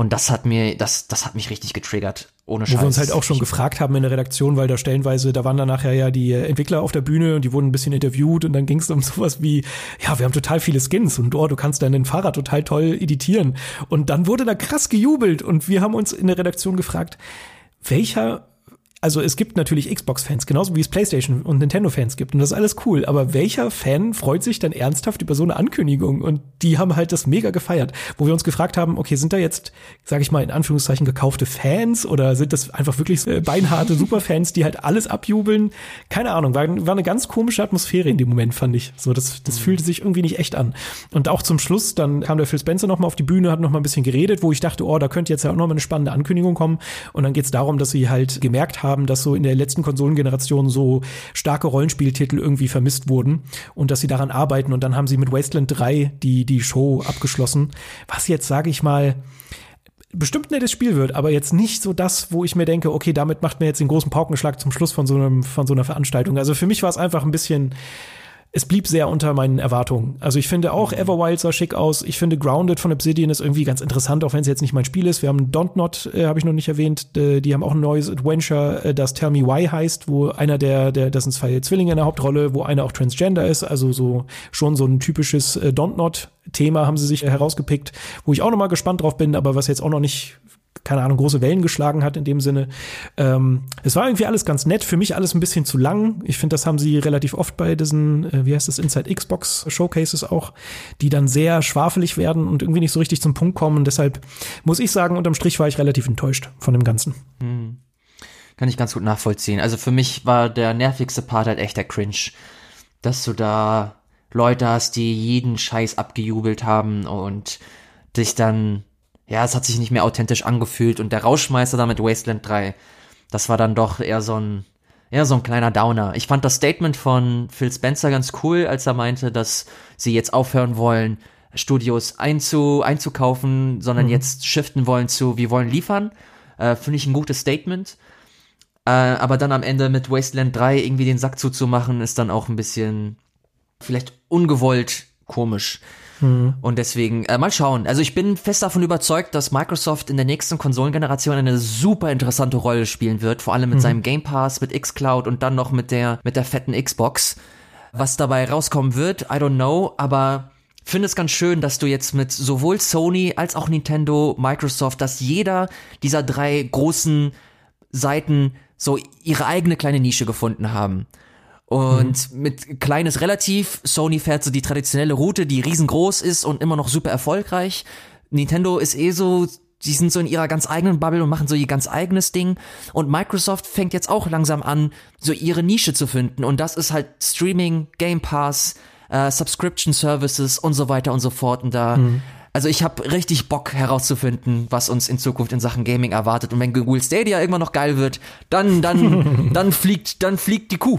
Und das hat mir, das, das hat mich richtig getriggert. Ohne Scheiß. Wo wir uns halt auch schon gefragt haben in der Redaktion, weil da stellenweise, da waren dann nachher ja die Entwickler auf der Bühne und die wurden ein bisschen interviewt und dann ging es um <laughs> sowas wie, ja, wir haben total viele Skins und oh, du kannst deinen Fahrrad total toll editieren. Und dann wurde da krass gejubelt und wir haben uns in der Redaktion gefragt, welcher also es gibt natürlich Xbox-Fans, genauso wie es PlayStation und Nintendo-Fans gibt. Und das ist alles cool. Aber welcher Fan freut sich dann ernsthaft über so eine Ankündigung? Und die haben halt das mega gefeiert. Wo wir uns gefragt haben, okay, sind da jetzt, sage ich mal, in Anführungszeichen gekaufte Fans oder sind das einfach wirklich äh, beinharte Superfans, die halt alles abjubeln? Keine Ahnung, war, war eine ganz komische Atmosphäre in dem Moment, fand ich. So, das, das mhm. fühlte sich irgendwie nicht echt an. Und auch zum Schluss, dann kam der Phil Spencer nochmal auf die Bühne, hat nochmal ein bisschen geredet, wo ich dachte, oh, da könnte jetzt ja auch nochmal eine spannende Ankündigung kommen. Und dann geht es darum, dass sie halt gemerkt haben, haben, dass so in der letzten Konsolengeneration so starke Rollenspieltitel irgendwie vermisst wurden und dass sie daran arbeiten. Und dann haben sie mit Wasteland 3 die, die Show abgeschlossen. Was jetzt, sage ich mal, bestimmt ein nettes Spiel wird, aber jetzt nicht so das, wo ich mir denke, okay, damit macht mir jetzt den großen Paukenschlag zum Schluss von so einem, von so einer Veranstaltung. Also für mich war es einfach ein bisschen, es blieb sehr unter meinen Erwartungen. Also ich finde auch Everwild sah schick aus. Ich finde Grounded von Obsidian ist irgendwie ganz interessant, auch wenn es jetzt nicht mein Spiel ist. Wir haben Don't Not, äh, habe ich noch nicht erwähnt. Äh, die haben auch ein neues Adventure, äh, das Tell Me Why heißt, wo einer der, der, das sind zwei Zwillinge in der Hauptrolle, wo einer auch Transgender ist. Also so schon so ein typisches äh, Don't Not Thema haben sie sich herausgepickt, wo ich auch noch mal gespannt drauf bin, aber was jetzt auch noch nicht keine Ahnung, große Wellen geschlagen hat in dem Sinne. Ähm, es war irgendwie alles ganz nett, für mich alles ein bisschen zu lang. Ich finde, das haben sie relativ oft bei diesen, äh, wie heißt das, Inside Xbox Showcases auch, die dann sehr schwafelig werden und irgendwie nicht so richtig zum Punkt kommen. deshalb muss ich sagen, unterm Strich war ich relativ enttäuscht von dem Ganzen. Hm. Kann ich ganz gut nachvollziehen. Also für mich war der nervigste Part halt echt der Cringe. Dass du da Leute hast, die jeden Scheiß abgejubelt haben und dich dann ja, es hat sich nicht mehr authentisch angefühlt und der Rauschmeister da mit Wasteland 3, das war dann doch eher so ein, eher so ein kleiner Downer. Ich fand das Statement von Phil Spencer ganz cool, als er meinte, dass sie jetzt aufhören wollen, Studios einzu, einzukaufen, sondern mhm. jetzt shiften wollen zu, wir wollen liefern. Äh, Finde ich ein gutes Statement. Äh, aber dann am Ende mit Wasteland 3 irgendwie den Sack zuzumachen, ist dann auch ein bisschen vielleicht ungewollt komisch. Mhm. Und deswegen, äh, mal schauen. Also ich bin fest davon überzeugt, dass Microsoft in der nächsten Konsolengeneration eine super interessante Rolle spielen wird, vor allem mit mhm. seinem Game Pass, mit xCloud und dann noch mit der, mit der fetten Xbox. Was dabei rauskommen wird, I don't know, aber finde es ganz schön, dass du jetzt mit sowohl Sony als auch Nintendo, Microsoft, dass jeder dieser drei großen Seiten so ihre eigene kleine Nische gefunden haben. Und mhm. mit kleines relativ, Sony fährt so die traditionelle Route, die riesengroß ist und immer noch super erfolgreich. Nintendo ist eh so, die sind so in ihrer ganz eigenen Bubble und machen so ihr ganz eigenes Ding. Und Microsoft fängt jetzt auch langsam an, so ihre Nische zu finden. Und das ist halt Streaming, Game Pass, äh, Subscription Services und so weiter und so fort. Und da, mhm. also ich habe richtig Bock herauszufinden, was uns in Zukunft in Sachen Gaming erwartet. Und wenn Google Stadia irgendwann noch geil wird, dann, dann, <laughs> dann fliegt, dann fliegt die Kuh.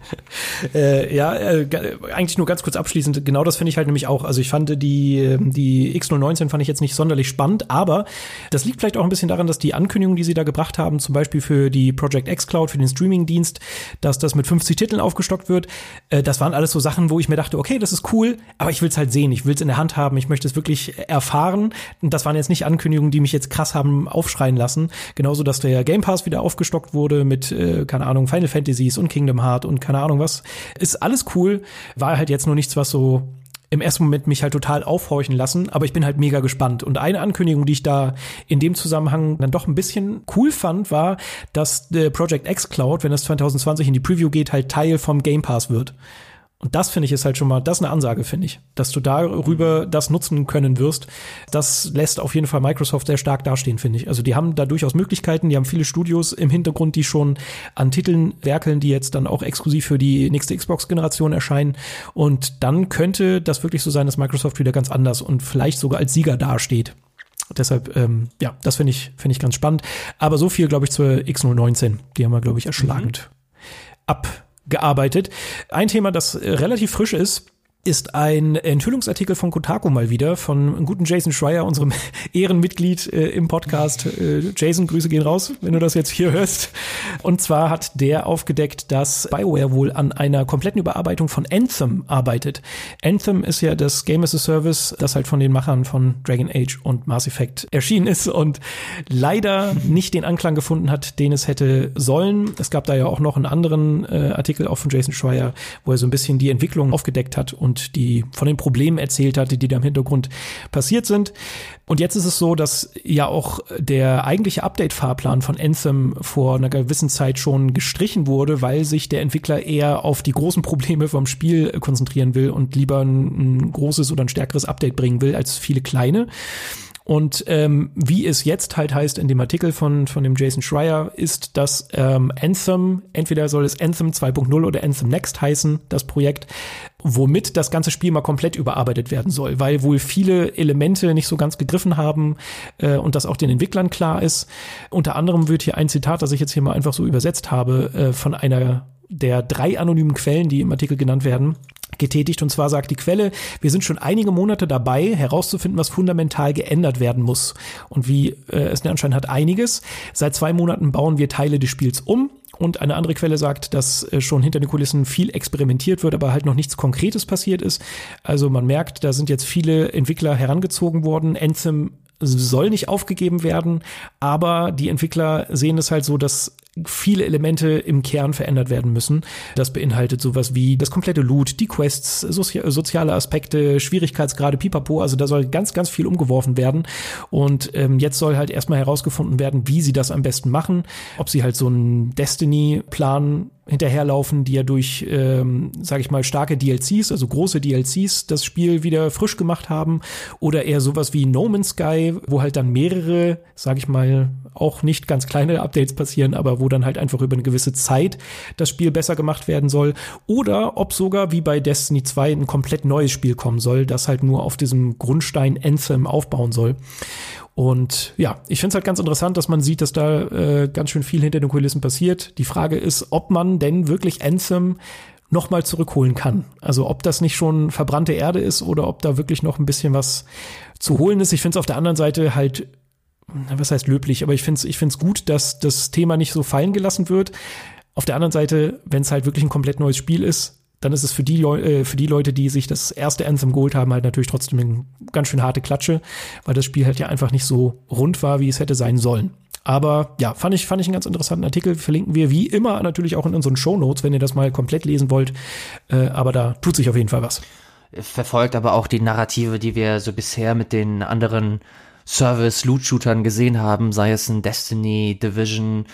<laughs> äh, ja, äh, eigentlich nur ganz kurz abschließend, genau das finde ich halt nämlich auch. Also ich fand die, ähm, die X019 fand ich jetzt nicht sonderlich spannend, aber das liegt vielleicht auch ein bisschen daran, dass die Ankündigungen, die sie da gebracht haben, zum Beispiel für die Project X Cloud, für den Streaming-Dienst, dass das mit 50 Titeln aufgestockt wird, äh, das waren alles so Sachen, wo ich mir dachte, okay, das ist cool, aber ich will es halt sehen, ich will es in der Hand haben, ich möchte es wirklich erfahren. Das waren jetzt nicht Ankündigungen, die mich jetzt krass haben aufschreien lassen. Genauso, dass der Game Pass wieder aufgestockt wurde mit, äh, keine Ahnung, Final Fantasies und Kingdom Heart und keine Ahnung was. Ist alles cool, war halt jetzt nur nichts, was so im ersten Moment mich halt total aufhorchen lassen, aber ich bin halt mega gespannt. Und eine Ankündigung, die ich da in dem Zusammenhang dann doch ein bisschen cool fand, war, dass der Project X Cloud, wenn das 2020 in die Preview geht, halt Teil vom Game Pass wird. Und das finde ich ist halt schon mal, das ist eine Ansage, finde ich, dass du darüber das nutzen können wirst. Das lässt auf jeden Fall Microsoft sehr stark dastehen, finde ich. Also die haben da durchaus Möglichkeiten, die haben viele Studios im Hintergrund, die schon an Titeln werkeln, die jetzt dann auch exklusiv für die nächste Xbox-Generation erscheinen. Und dann könnte das wirklich so sein, dass Microsoft wieder ganz anders und vielleicht sogar als Sieger dasteht. Deshalb, ähm, ja, das finde ich, finde ich ganz spannend. Aber so viel, glaube ich, zur X019. Die haben wir, glaube ich, erschlagend mhm. ab gearbeitet. Ein Thema, das relativ frisch ist, ist ein Enthüllungsartikel von Kotaku mal wieder, von guten Jason Schreier, unserem <laughs> Ehrenmitglied äh, im Podcast. Äh, Jason, Grüße gehen raus, wenn du das jetzt hier hörst. Und zwar hat der aufgedeckt, dass BioWare wohl an einer kompletten Überarbeitung von Anthem arbeitet. Anthem ist ja das Game as a Service, das halt von den Machern von Dragon Age und Mass Effect erschienen ist und leider nicht den Anklang gefunden hat, den es hätte sollen. Es gab da ja auch noch einen anderen äh, Artikel, auch von Jason Schreier, wo er so ein bisschen die Entwicklung aufgedeckt hat und und die von den Problemen erzählt hatte, die da im Hintergrund passiert sind. Und jetzt ist es so, dass ja auch der eigentliche Update-Fahrplan von Anthem vor einer gewissen Zeit schon gestrichen wurde, weil sich der Entwickler eher auf die großen Probleme vom Spiel konzentrieren will und lieber ein, ein großes oder ein stärkeres Update bringen will als viele kleine. Und ähm, wie es jetzt halt heißt in dem Artikel von, von dem Jason Schreier, ist, dass ähm, Anthem, entweder soll es Anthem 2.0 oder Anthem Next heißen, das Projekt, womit das ganze Spiel mal komplett überarbeitet werden soll, weil wohl viele Elemente nicht so ganz gegriffen haben äh, und das auch den Entwicklern klar ist. Unter anderem wird hier ein Zitat, das ich jetzt hier mal einfach so übersetzt habe, äh, von einer der drei anonymen Quellen, die im Artikel genannt werden, getätigt. Und zwar sagt die Quelle, wir sind schon einige Monate dabei, herauszufinden, was fundamental geändert werden muss. Und wie äh, es anscheinend hat einiges. Seit zwei Monaten bauen wir Teile des Spiels um und eine andere Quelle sagt, dass äh, schon hinter den Kulissen viel experimentiert wird, aber halt noch nichts Konkretes passiert ist. Also man merkt, da sind jetzt viele Entwickler herangezogen worden. Anthem soll nicht aufgegeben werden, aber die Entwickler sehen es halt so, dass viele Elemente im Kern verändert werden müssen. Das beinhaltet sowas wie das komplette Loot, die Quests, sozi soziale Aspekte, Schwierigkeitsgrade, pipapo. Also da soll ganz, ganz viel umgeworfen werden. Und ähm, jetzt soll halt erstmal herausgefunden werden, wie sie das am besten machen. Ob sie halt so einen Destiny-Plan hinterherlaufen, die ja durch, ähm, sage ich mal, starke DLCs, also große DLCs, das Spiel wieder frisch gemacht haben, oder eher sowas wie No Man's Sky, wo halt dann mehrere, sage ich mal, auch nicht ganz kleine Updates passieren, aber wo dann halt einfach über eine gewisse Zeit das Spiel besser gemacht werden soll, oder ob sogar wie bei Destiny 2 ein komplett neues Spiel kommen soll, das halt nur auf diesem Grundstein Anthem aufbauen soll. Und ja, ich finde es halt ganz interessant, dass man sieht, dass da äh, ganz schön viel hinter den Kulissen passiert. Die Frage ist, ob man denn wirklich Anthem nochmal zurückholen kann. Also ob das nicht schon verbrannte Erde ist oder ob da wirklich noch ein bisschen was zu holen ist. Ich finde es auf der anderen Seite halt, was heißt löblich, aber ich finde es ich find's gut, dass das Thema nicht so fallen gelassen wird. Auf der anderen Seite, wenn es halt wirklich ein komplett neues Spiel ist, dann ist es für die, Leu äh, für die Leute, die sich das erste Anthem geholt haben, halt natürlich trotzdem eine ganz schön harte Klatsche, weil das Spiel halt ja einfach nicht so rund war, wie es hätte sein sollen. Aber ja, fand ich, fand ich einen ganz interessanten Artikel. Verlinken wir wie immer natürlich auch in unseren Show Notes, wenn ihr das mal komplett lesen wollt. Äh, aber da tut sich auf jeden Fall was. Verfolgt aber auch die Narrative, die wir so bisher mit den anderen Service-Loot-Shootern gesehen haben, sei es ein Destiny, Division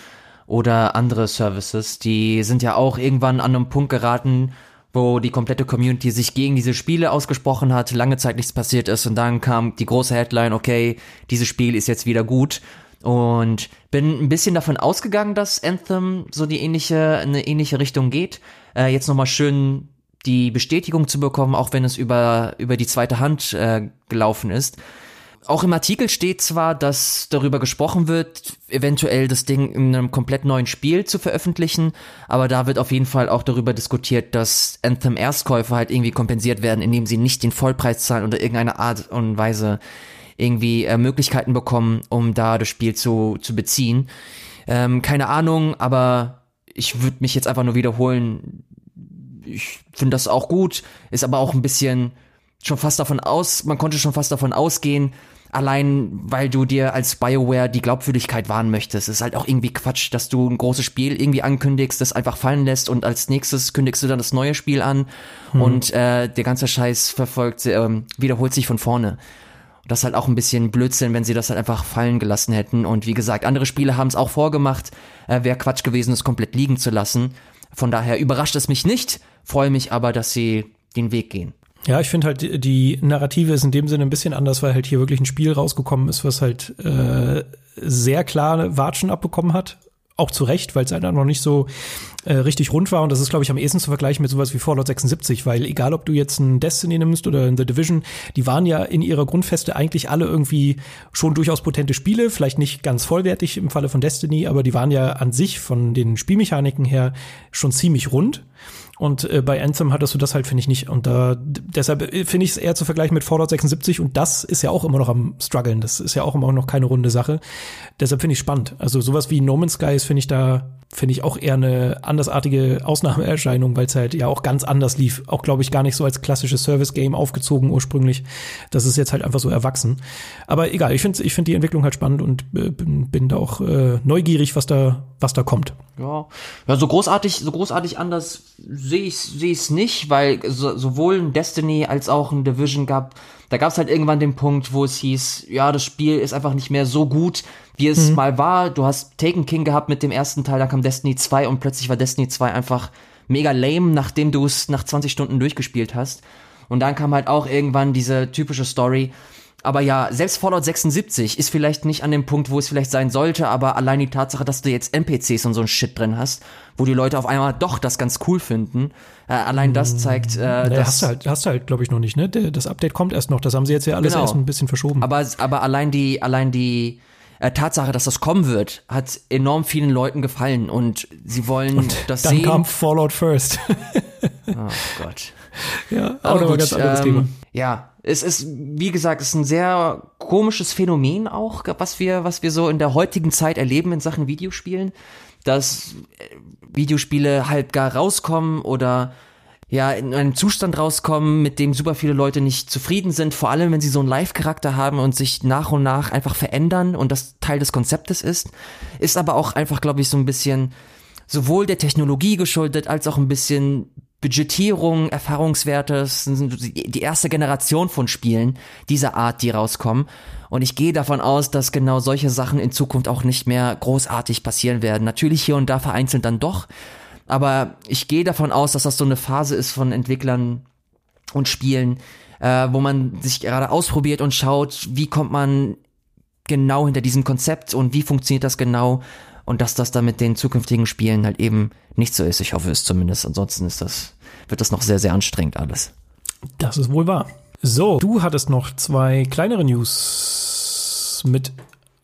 oder andere Services. Die sind ja auch irgendwann an einem Punkt geraten, wo die komplette Community sich gegen diese Spiele ausgesprochen hat, lange Zeit nichts passiert ist und dann kam die große Headline, okay, dieses Spiel ist jetzt wieder gut und bin ein bisschen davon ausgegangen, dass Anthem so die ähnliche, eine ähnliche Richtung geht. Äh, jetzt nochmal schön die Bestätigung zu bekommen, auch wenn es über, über die zweite Hand äh, gelaufen ist auch im Artikel steht zwar, dass darüber gesprochen wird, eventuell das Ding in einem komplett neuen Spiel zu veröffentlichen, aber da wird auf jeden Fall auch darüber diskutiert, dass Anthem Erstkäufer halt irgendwie kompensiert werden, indem sie nicht den Vollpreis zahlen oder irgendeine Art und Weise irgendwie äh, Möglichkeiten bekommen, um da das Spiel zu, zu beziehen. Ähm, keine Ahnung, aber ich würde mich jetzt einfach nur wiederholen. Ich finde das auch gut, ist aber auch ein bisschen schon fast davon aus, man konnte schon fast davon ausgehen, allein weil du dir als BioWare die Glaubwürdigkeit wahren möchtest. Es ist halt auch irgendwie Quatsch, dass du ein großes Spiel irgendwie ankündigst, das einfach fallen lässt und als nächstes kündigst du dann das neue Spiel an hm. und äh, der ganze Scheiß verfolgt, äh, wiederholt sich von vorne. das ist halt auch ein bisschen Blödsinn, wenn sie das halt einfach fallen gelassen hätten. Und wie gesagt, andere Spiele haben es auch vorgemacht. Äh, Wäre Quatsch gewesen, es komplett liegen zu lassen. Von daher überrascht es mich nicht, freue mich aber, dass sie den Weg gehen. Ja, ich finde halt, die Narrative ist in dem Sinne ein bisschen anders, weil halt hier wirklich ein Spiel rausgekommen ist, was halt äh, sehr klar Watschen abbekommen hat. Auch zu Recht, weil es einfach noch nicht so äh, richtig rund war. Und das ist, glaube ich, am ehesten zu vergleichen mit sowas wie Fallout 76, weil egal, ob du jetzt ein Destiny nimmst oder ein The Division, die waren ja in ihrer Grundfeste eigentlich alle irgendwie schon durchaus potente Spiele, vielleicht nicht ganz vollwertig im Falle von Destiny, aber die waren ja an sich von den Spielmechaniken her schon ziemlich rund. Und äh, bei Anthem hattest du das halt, finde ich, nicht. Und da deshalb äh, finde ich es eher zu vergleichen mit Fallout 76 und das ist ja auch immer noch am struggeln. Das ist ja auch immer noch keine runde Sache. Deshalb finde ich spannend. Also sowas wie No Man's Sky ist, finde ich da finde ich auch eher eine andersartige Ausnahmeerscheinung, weil es halt ja auch ganz anders lief. Auch, glaube ich, gar nicht so als klassisches Service-Game aufgezogen ursprünglich. Das ist jetzt halt einfach so erwachsen. Aber egal, ich finde ich finde die Entwicklung halt spannend und äh, bin, bin da auch äh, neugierig, was da, was da kommt. Ja, ja so großartig, so großartig anders sehe ich sehe ich es nicht, weil so, sowohl ein Destiny als auch ein Division gab, da gab es halt irgendwann den Punkt, wo es hieß, ja, das Spiel ist einfach nicht mehr so gut, wie es mhm. mal war. Du hast Taken King gehabt mit dem ersten Teil, dann kam Destiny 2 und plötzlich war Destiny 2 einfach mega lame, nachdem du es nach 20 Stunden durchgespielt hast. Und dann kam halt auch irgendwann diese typische Story, aber ja, selbst Fallout 76 ist vielleicht nicht an dem Punkt, wo es vielleicht sein sollte, aber allein die Tatsache, dass du jetzt NPCs und so ein Shit drin hast, wo die Leute auf einmal doch das ganz cool finden, äh, allein das mm. zeigt, äh, naja, das hast du halt, hast du halt, glaube ich, noch nicht, ne? Das Update kommt erst noch, das haben sie jetzt ja alles genau. erst ein bisschen verschoben. Aber, aber allein die, allein die äh, Tatsache, dass das kommen wird, hat enorm vielen Leuten gefallen und sie wollen und das dann sehen. Dann kam Fallout First. oh Gott. <laughs> Ja, aber, ein ganz anderes ähm, Thema. Ja, es ist, wie gesagt, es ist ein sehr komisches Phänomen auch, was wir, was wir so in der heutigen Zeit erleben in Sachen Videospielen, dass äh, Videospiele halt gar rauskommen oder ja, in einem Zustand rauskommen, mit dem super viele Leute nicht zufrieden sind, vor allem wenn sie so einen Live-Charakter haben und sich nach und nach einfach verändern und das Teil des Konzeptes ist, ist aber auch einfach, glaube ich, so ein bisschen sowohl der Technologie geschuldet, als auch ein bisschen Budgetierung, Erfahrungswerte, die erste Generation von Spielen dieser Art, die rauskommen. Und ich gehe davon aus, dass genau solche Sachen in Zukunft auch nicht mehr großartig passieren werden. Natürlich hier und da vereinzelt dann doch, aber ich gehe davon aus, dass das so eine Phase ist von Entwicklern und Spielen, äh, wo man sich gerade ausprobiert und schaut, wie kommt man genau hinter diesem Konzept und wie funktioniert das genau und dass das dann mit den zukünftigen Spielen halt eben nicht so ist. Ich hoffe es zumindest. Ansonsten ist das, wird das noch sehr, sehr anstrengend alles. Das ist wohl wahr. So, du hattest noch zwei kleinere News mit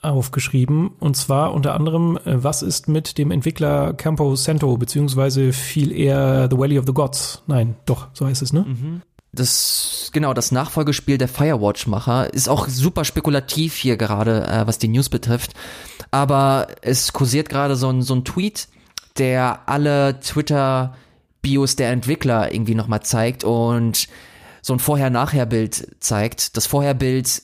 aufgeschrieben. Und zwar unter anderem, äh, was ist mit dem Entwickler Campo Santo, beziehungsweise viel eher The Valley of the Gods? Nein, doch, so heißt es, ne? Mhm. Das, genau, das Nachfolgespiel der Firewatch-Macher ist auch super spekulativ hier gerade, äh, was die News betrifft. Aber es kursiert gerade so ein, so ein Tweet, der alle Twitter-Bios der Entwickler irgendwie nochmal zeigt und so ein Vorher-Nachher-Bild zeigt. Das Vorher-Bild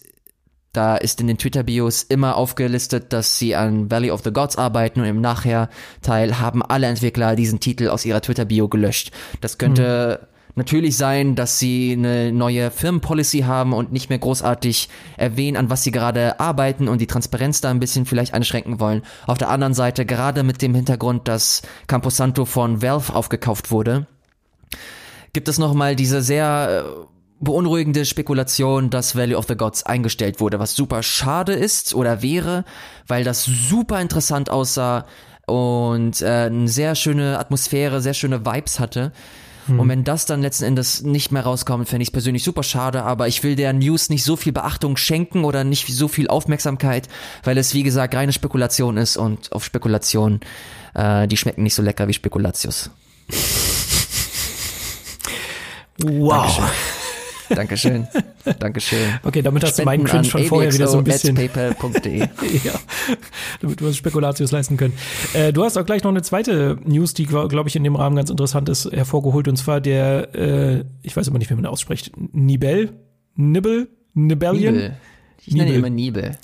da ist in den Twitter-Bios immer aufgelistet, dass sie an Valley of the Gods arbeiten und im Nachher-Teil haben alle Entwickler diesen Titel aus ihrer Twitter-Bio gelöscht. Das könnte mhm. Natürlich sein, dass sie eine neue Firmenpolicy haben und nicht mehr großartig erwähnen, an was sie gerade arbeiten und die Transparenz da ein bisschen vielleicht einschränken wollen. Auf der anderen Seite, gerade mit dem Hintergrund, dass Camposanto von Valve aufgekauft wurde, gibt es nochmal diese sehr äh, beunruhigende Spekulation, dass Valley of the Gods eingestellt wurde, was super schade ist oder wäre, weil das super interessant aussah und äh, eine sehr schöne Atmosphäre, sehr schöne Vibes hatte. Hm. Und wenn das dann letzten Endes nicht mehr rauskommt, fände ich es persönlich super schade, aber ich will der News nicht so viel Beachtung schenken oder nicht so viel Aufmerksamkeit, weil es wie gesagt reine Spekulation ist und auf Spekulation, äh, die schmecken nicht so lecker wie Spekulatius. Wow. Dankeschön. Dankeschön. Dankeschön. Okay, damit hast du meinen Cringe von vorher wieder so ein bisschen. <laughs> Ja, damit du was Spekulatius leisten können. Äh, du hast auch gleich noch eine zweite News, die, glaube ich, in dem Rahmen ganz interessant ist, hervorgeholt. Und zwar der, äh, ich weiß aber nicht, wie man ausspricht, Nibel? Nibble? Nibellion? Nibel. Ich nenne ihn immer Nibel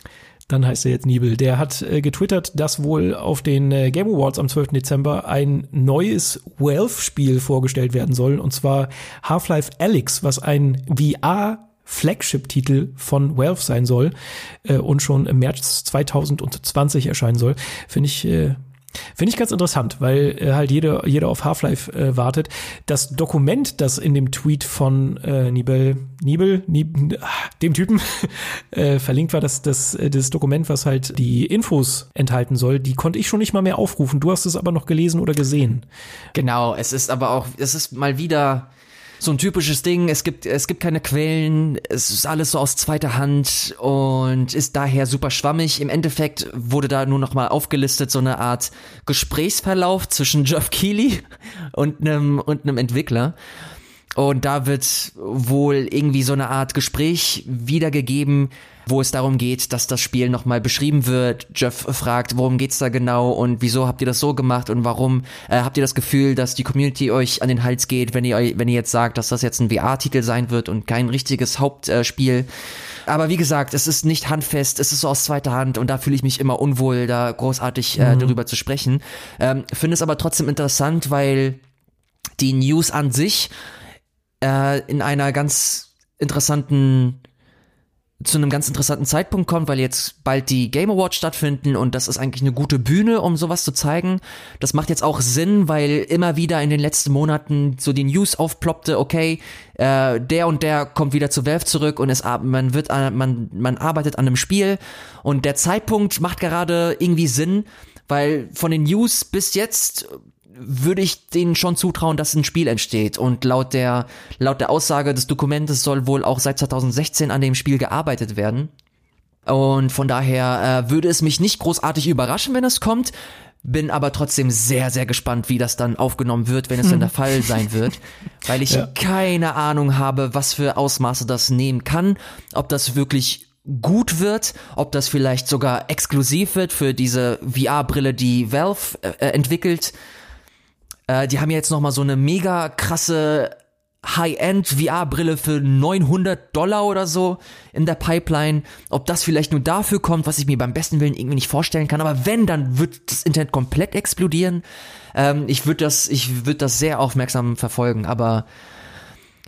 dann heißt er jetzt Nibel, der hat äh, getwittert, dass wohl auf den äh, Game Awards am 12. Dezember ein neues Valve-Spiel vorgestellt werden soll, und zwar Half-Life Alyx, was ein VR Flagship-Titel von Valve sein soll äh, und schon im März 2020 erscheinen soll. Finde ich äh, Finde ich ganz interessant, weil äh, halt jeder, jeder auf Half-Life äh, wartet. Das Dokument, das in dem Tweet von äh, Nibel, Nibel, Nibel <laughs> dem Typen <laughs> äh, verlinkt war, das, das, äh, das Dokument, was halt die Infos enthalten soll, die konnte ich schon nicht mal mehr aufrufen. Du hast es aber noch gelesen oder gesehen. Genau, es ist aber auch, es ist mal wieder so ein typisches Ding. Es gibt, es gibt keine Quellen. Es ist alles so aus zweiter Hand und ist daher super schwammig. Im Endeffekt wurde da nur noch mal aufgelistet so eine Art Gesprächsverlauf zwischen <laughs> Geoff Keighley und einem, und einem Entwickler. Und da wird wohl irgendwie so eine Art Gespräch wiedergegeben, wo es darum geht, dass das Spiel nochmal beschrieben wird. Jeff fragt, worum geht's da genau und wieso habt ihr das so gemacht und warum äh, habt ihr das Gefühl, dass die Community euch an den Hals geht, wenn ihr, wenn ihr jetzt sagt, dass das jetzt ein VR-Titel sein wird und kein richtiges Hauptspiel. Aber wie gesagt, es ist nicht handfest, es ist so aus zweiter Hand und da fühle ich mich immer unwohl, da großartig äh, mhm. darüber zu sprechen. Ähm, Finde es aber trotzdem interessant, weil die News an sich äh, in einer ganz interessanten zu einem ganz interessanten Zeitpunkt kommt, weil jetzt bald die Game Awards stattfinden und das ist eigentlich eine gute Bühne, um sowas zu zeigen. Das macht jetzt auch Sinn, weil immer wieder in den letzten Monaten so die News aufploppte, okay, äh, der und der kommt wieder zu Valve zurück und es man wird man man arbeitet an einem Spiel und der Zeitpunkt macht gerade irgendwie Sinn, weil von den News bis jetzt würde ich denen schon zutrauen, dass ein Spiel entsteht. Und laut der, laut der Aussage des Dokumentes soll wohl auch seit 2016 an dem Spiel gearbeitet werden. Und von daher äh, würde es mich nicht großartig überraschen, wenn es kommt. Bin aber trotzdem sehr, sehr gespannt, wie das dann aufgenommen wird, wenn es denn der <laughs> Fall sein wird. Weil ich ja. keine Ahnung habe, was für Ausmaße das nehmen kann. Ob das wirklich gut wird, ob das vielleicht sogar exklusiv wird für diese VR-Brille, die Valve äh, entwickelt. Äh, die haben jetzt noch mal so eine mega krasse High-End VR-Brille für 900 Dollar oder so in der Pipeline. Ob das vielleicht nur dafür kommt, was ich mir beim besten Willen irgendwie nicht vorstellen kann. Aber wenn, dann wird das Internet komplett explodieren. Ähm, ich würde das, ich würde das sehr aufmerksam verfolgen. Aber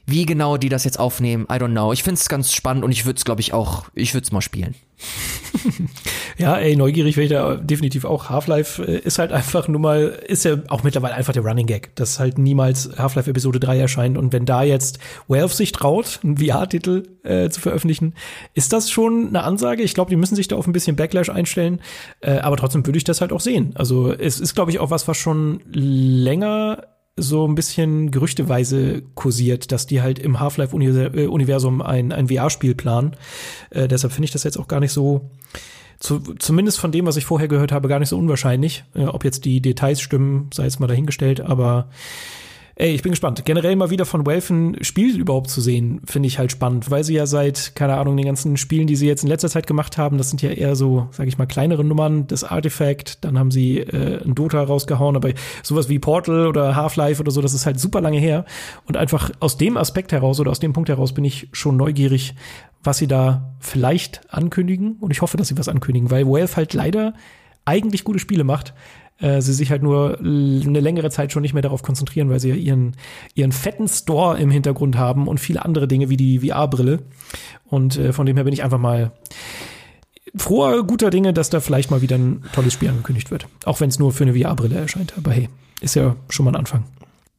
wie genau die das jetzt aufnehmen, I don't know. Ich finde es ganz spannend und ich würde es, glaube ich, auch, ich würde es mal spielen. <laughs> ja, ey, neugierig wäre ich da definitiv auch. Half-Life äh, ist halt einfach nur mal, ist ja auch mittlerweile einfach der Running Gag, dass halt niemals Half-Life Episode 3 erscheint. Und wenn da jetzt Valve sich traut, einen VR-Titel äh, zu veröffentlichen, ist das schon eine Ansage. Ich glaube, die müssen sich da auf ein bisschen Backlash einstellen. Äh, aber trotzdem würde ich das halt auch sehen. Also es ist, glaube ich, auch was, was schon länger so ein bisschen gerüchteweise kursiert, dass die halt im Half-Life-Universum ein, ein VR-Spiel planen. Äh, deshalb finde ich das jetzt auch gar nicht so, zu, zumindest von dem, was ich vorher gehört habe, gar nicht so unwahrscheinlich. Äh, ob jetzt die Details stimmen, sei jetzt mal dahingestellt, aber Ey, ich bin gespannt. Generell mal wieder von ein Spiel überhaupt zu sehen, finde ich halt spannend, weil sie ja seit, keine Ahnung, den ganzen Spielen, die sie jetzt in letzter Zeit gemacht haben, das sind ja eher so, sag ich mal, kleinere Nummern, das Artifact, dann haben sie äh, ein Dota rausgehauen, aber sowas wie Portal oder Half-Life oder so, das ist halt super lange her. Und einfach aus dem Aspekt heraus oder aus dem Punkt heraus bin ich schon neugierig, was sie da vielleicht ankündigen. Und ich hoffe, dass sie was ankündigen, weil Valve halt leider eigentlich gute Spiele macht, äh, sie sich halt nur eine längere Zeit schon nicht mehr darauf konzentrieren, weil sie ja ihren, ihren fetten Store im Hintergrund haben und viele andere Dinge wie die VR-Brille. Und äh, von dem her bin ich einfach mal froher, guter Dinge, dass da vielleicht mal wieder ein tolles Spiel angekündigt wird. Auch wenn es nur für eine VR-Brille erscheint. Aber hey, ist ja schon mal ein Anfang.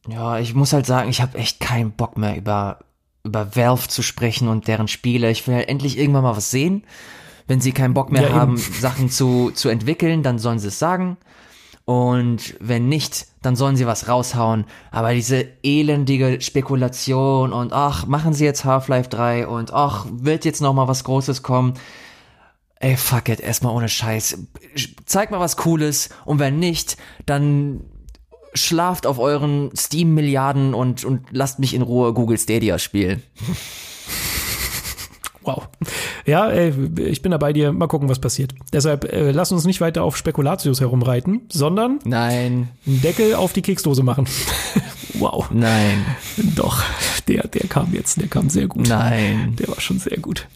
Ja, ich muss halt sagen, ich habe echt keinen Bock mehr über, über Valve zu sprechen und deren Spiele. Ich will halt endlich irgendwann mal was sehen. Wenn sie keinen Bock mehr ja, haben, Sachen zu, zu entwickeln, dann sollen sie es sagen. Und wenn nicht, dann sollen sie was raushauen. Aber diese elendige Spekulation und ach, machen sie jetzt Half-Life 3 und ach, wird jetzt noch mal was Großes kommen. Ey, fuck it, erstmal ohne Scheiß. Zeig mal was Cooles und wenn nicht, dann schlaft auf euren Steam-Milliarden und, und lasst mich in Ruhe Google Stadia spielen. Wow. Ja, ey, ich bin da bei dir. Mal gucken, was passiert. Deshalb äh, lass uns nicht weiter auf Spekulatius herumreiten, sondern Nein. einen Deckel auf die Keksdose machen. <laughs> wow. Nein. Doch, der, der kam jetzt, der kam sehr gut. Nein. Der war schon sehr gut.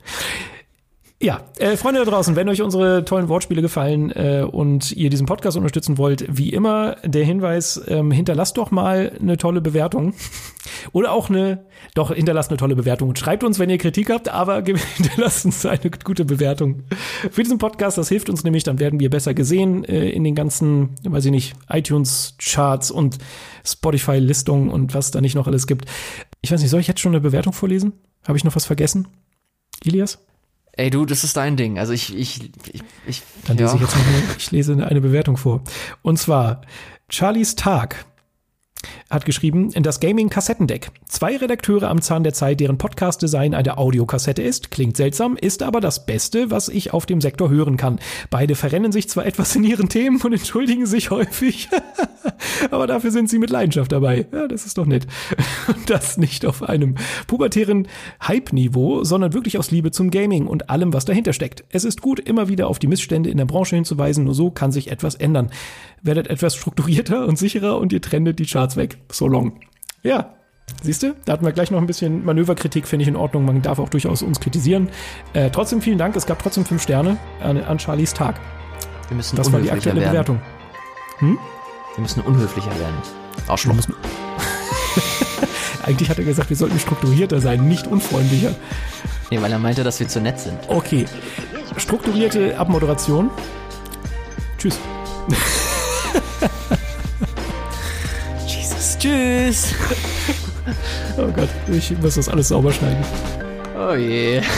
Ja, äh, Freunde da draußen, wenn euch unsere tollen Wortspiele gefallen äh, und ihr diesen Podcast unterstützen wollt, wie immer der Hinweis, ähm, hinterlasst doch mal eine tolle Bewertung. <laughs> Oder auch eine, doch, hinterlasst eine tolle Bewertung und schreibt uns, wenn ihr Kritik habt, aber <laughs> hinterlasst uns eine gute Bewertung für diesen Podcast. Das hilft uns nämlich, dann werden wir besser gesehen äh, in den ganzen, weiß ich nicht, iTunes-Charts und Spotify-Listungen und was da nicht noch alles gibt. Ich weiß nicht, soll ich jetzt schon eine Bewertung vorlesen? Habe ich noch was vergessen? Ilias? Ey, du, das ist dein Ding. Also ich, ich, ich, ich Dann lese ja. ich jetzt noch eine, ich lese eine Bewertung vor. Und zwar Charlies Tag hat geschrieben, das Gaming-Kassettendeck. Zwei Redakteure am Zahn der Zeit, deren Podcast-Design eine Audiokassette ist. Klingt seltsam, ist aber das Beste, was ich auf dem Sektor hören kann. Beide verrennen sich zwar etwas in ihren Themen und entschuldigen sich häufig, <laughs> aber dafür sind sie mit Leidenschaft dabei. Ja, das ist doch nett. Und <laughs> das nicht auf einem pubertären Hype-Niveau, sondern wirklich aus Liebe zum Gaming und allem, was dahinter steckt. Es ist gut, immer wieder auf die Missstände in der Branche hinzuweisen, nur so kann sich etwas ändern. Werdet etwas strukturierter und sicherer und ihr trendet die Charts weg. So long. Ja, Siehst du, da hatten wir gleich noch ein bisschen Manöverkritik, finde ich in Ordnung. Man darf auch durchaus uns kritisieren. Äh, trotzdem vielen Dank, es gab trotzdem fünf Sterne an, an Charlies Tag. Wir müssen das war die aktuelle werden. Bewertung. Hm? Wir müssen unhöflicher werden. Arschloch. Müssen <laughs> Eigentlich hat er gesagt, wir sollten strukturierter sein, nicht unfreundlicher. Nee, weil er meinte, dass wir zu nett sind. Okay. Strukturierte Abmoderation. Tschüss. <laughs> Tschüss. Oh Gott, ich muss das alles sauber schneiden. Oh je. <laughs>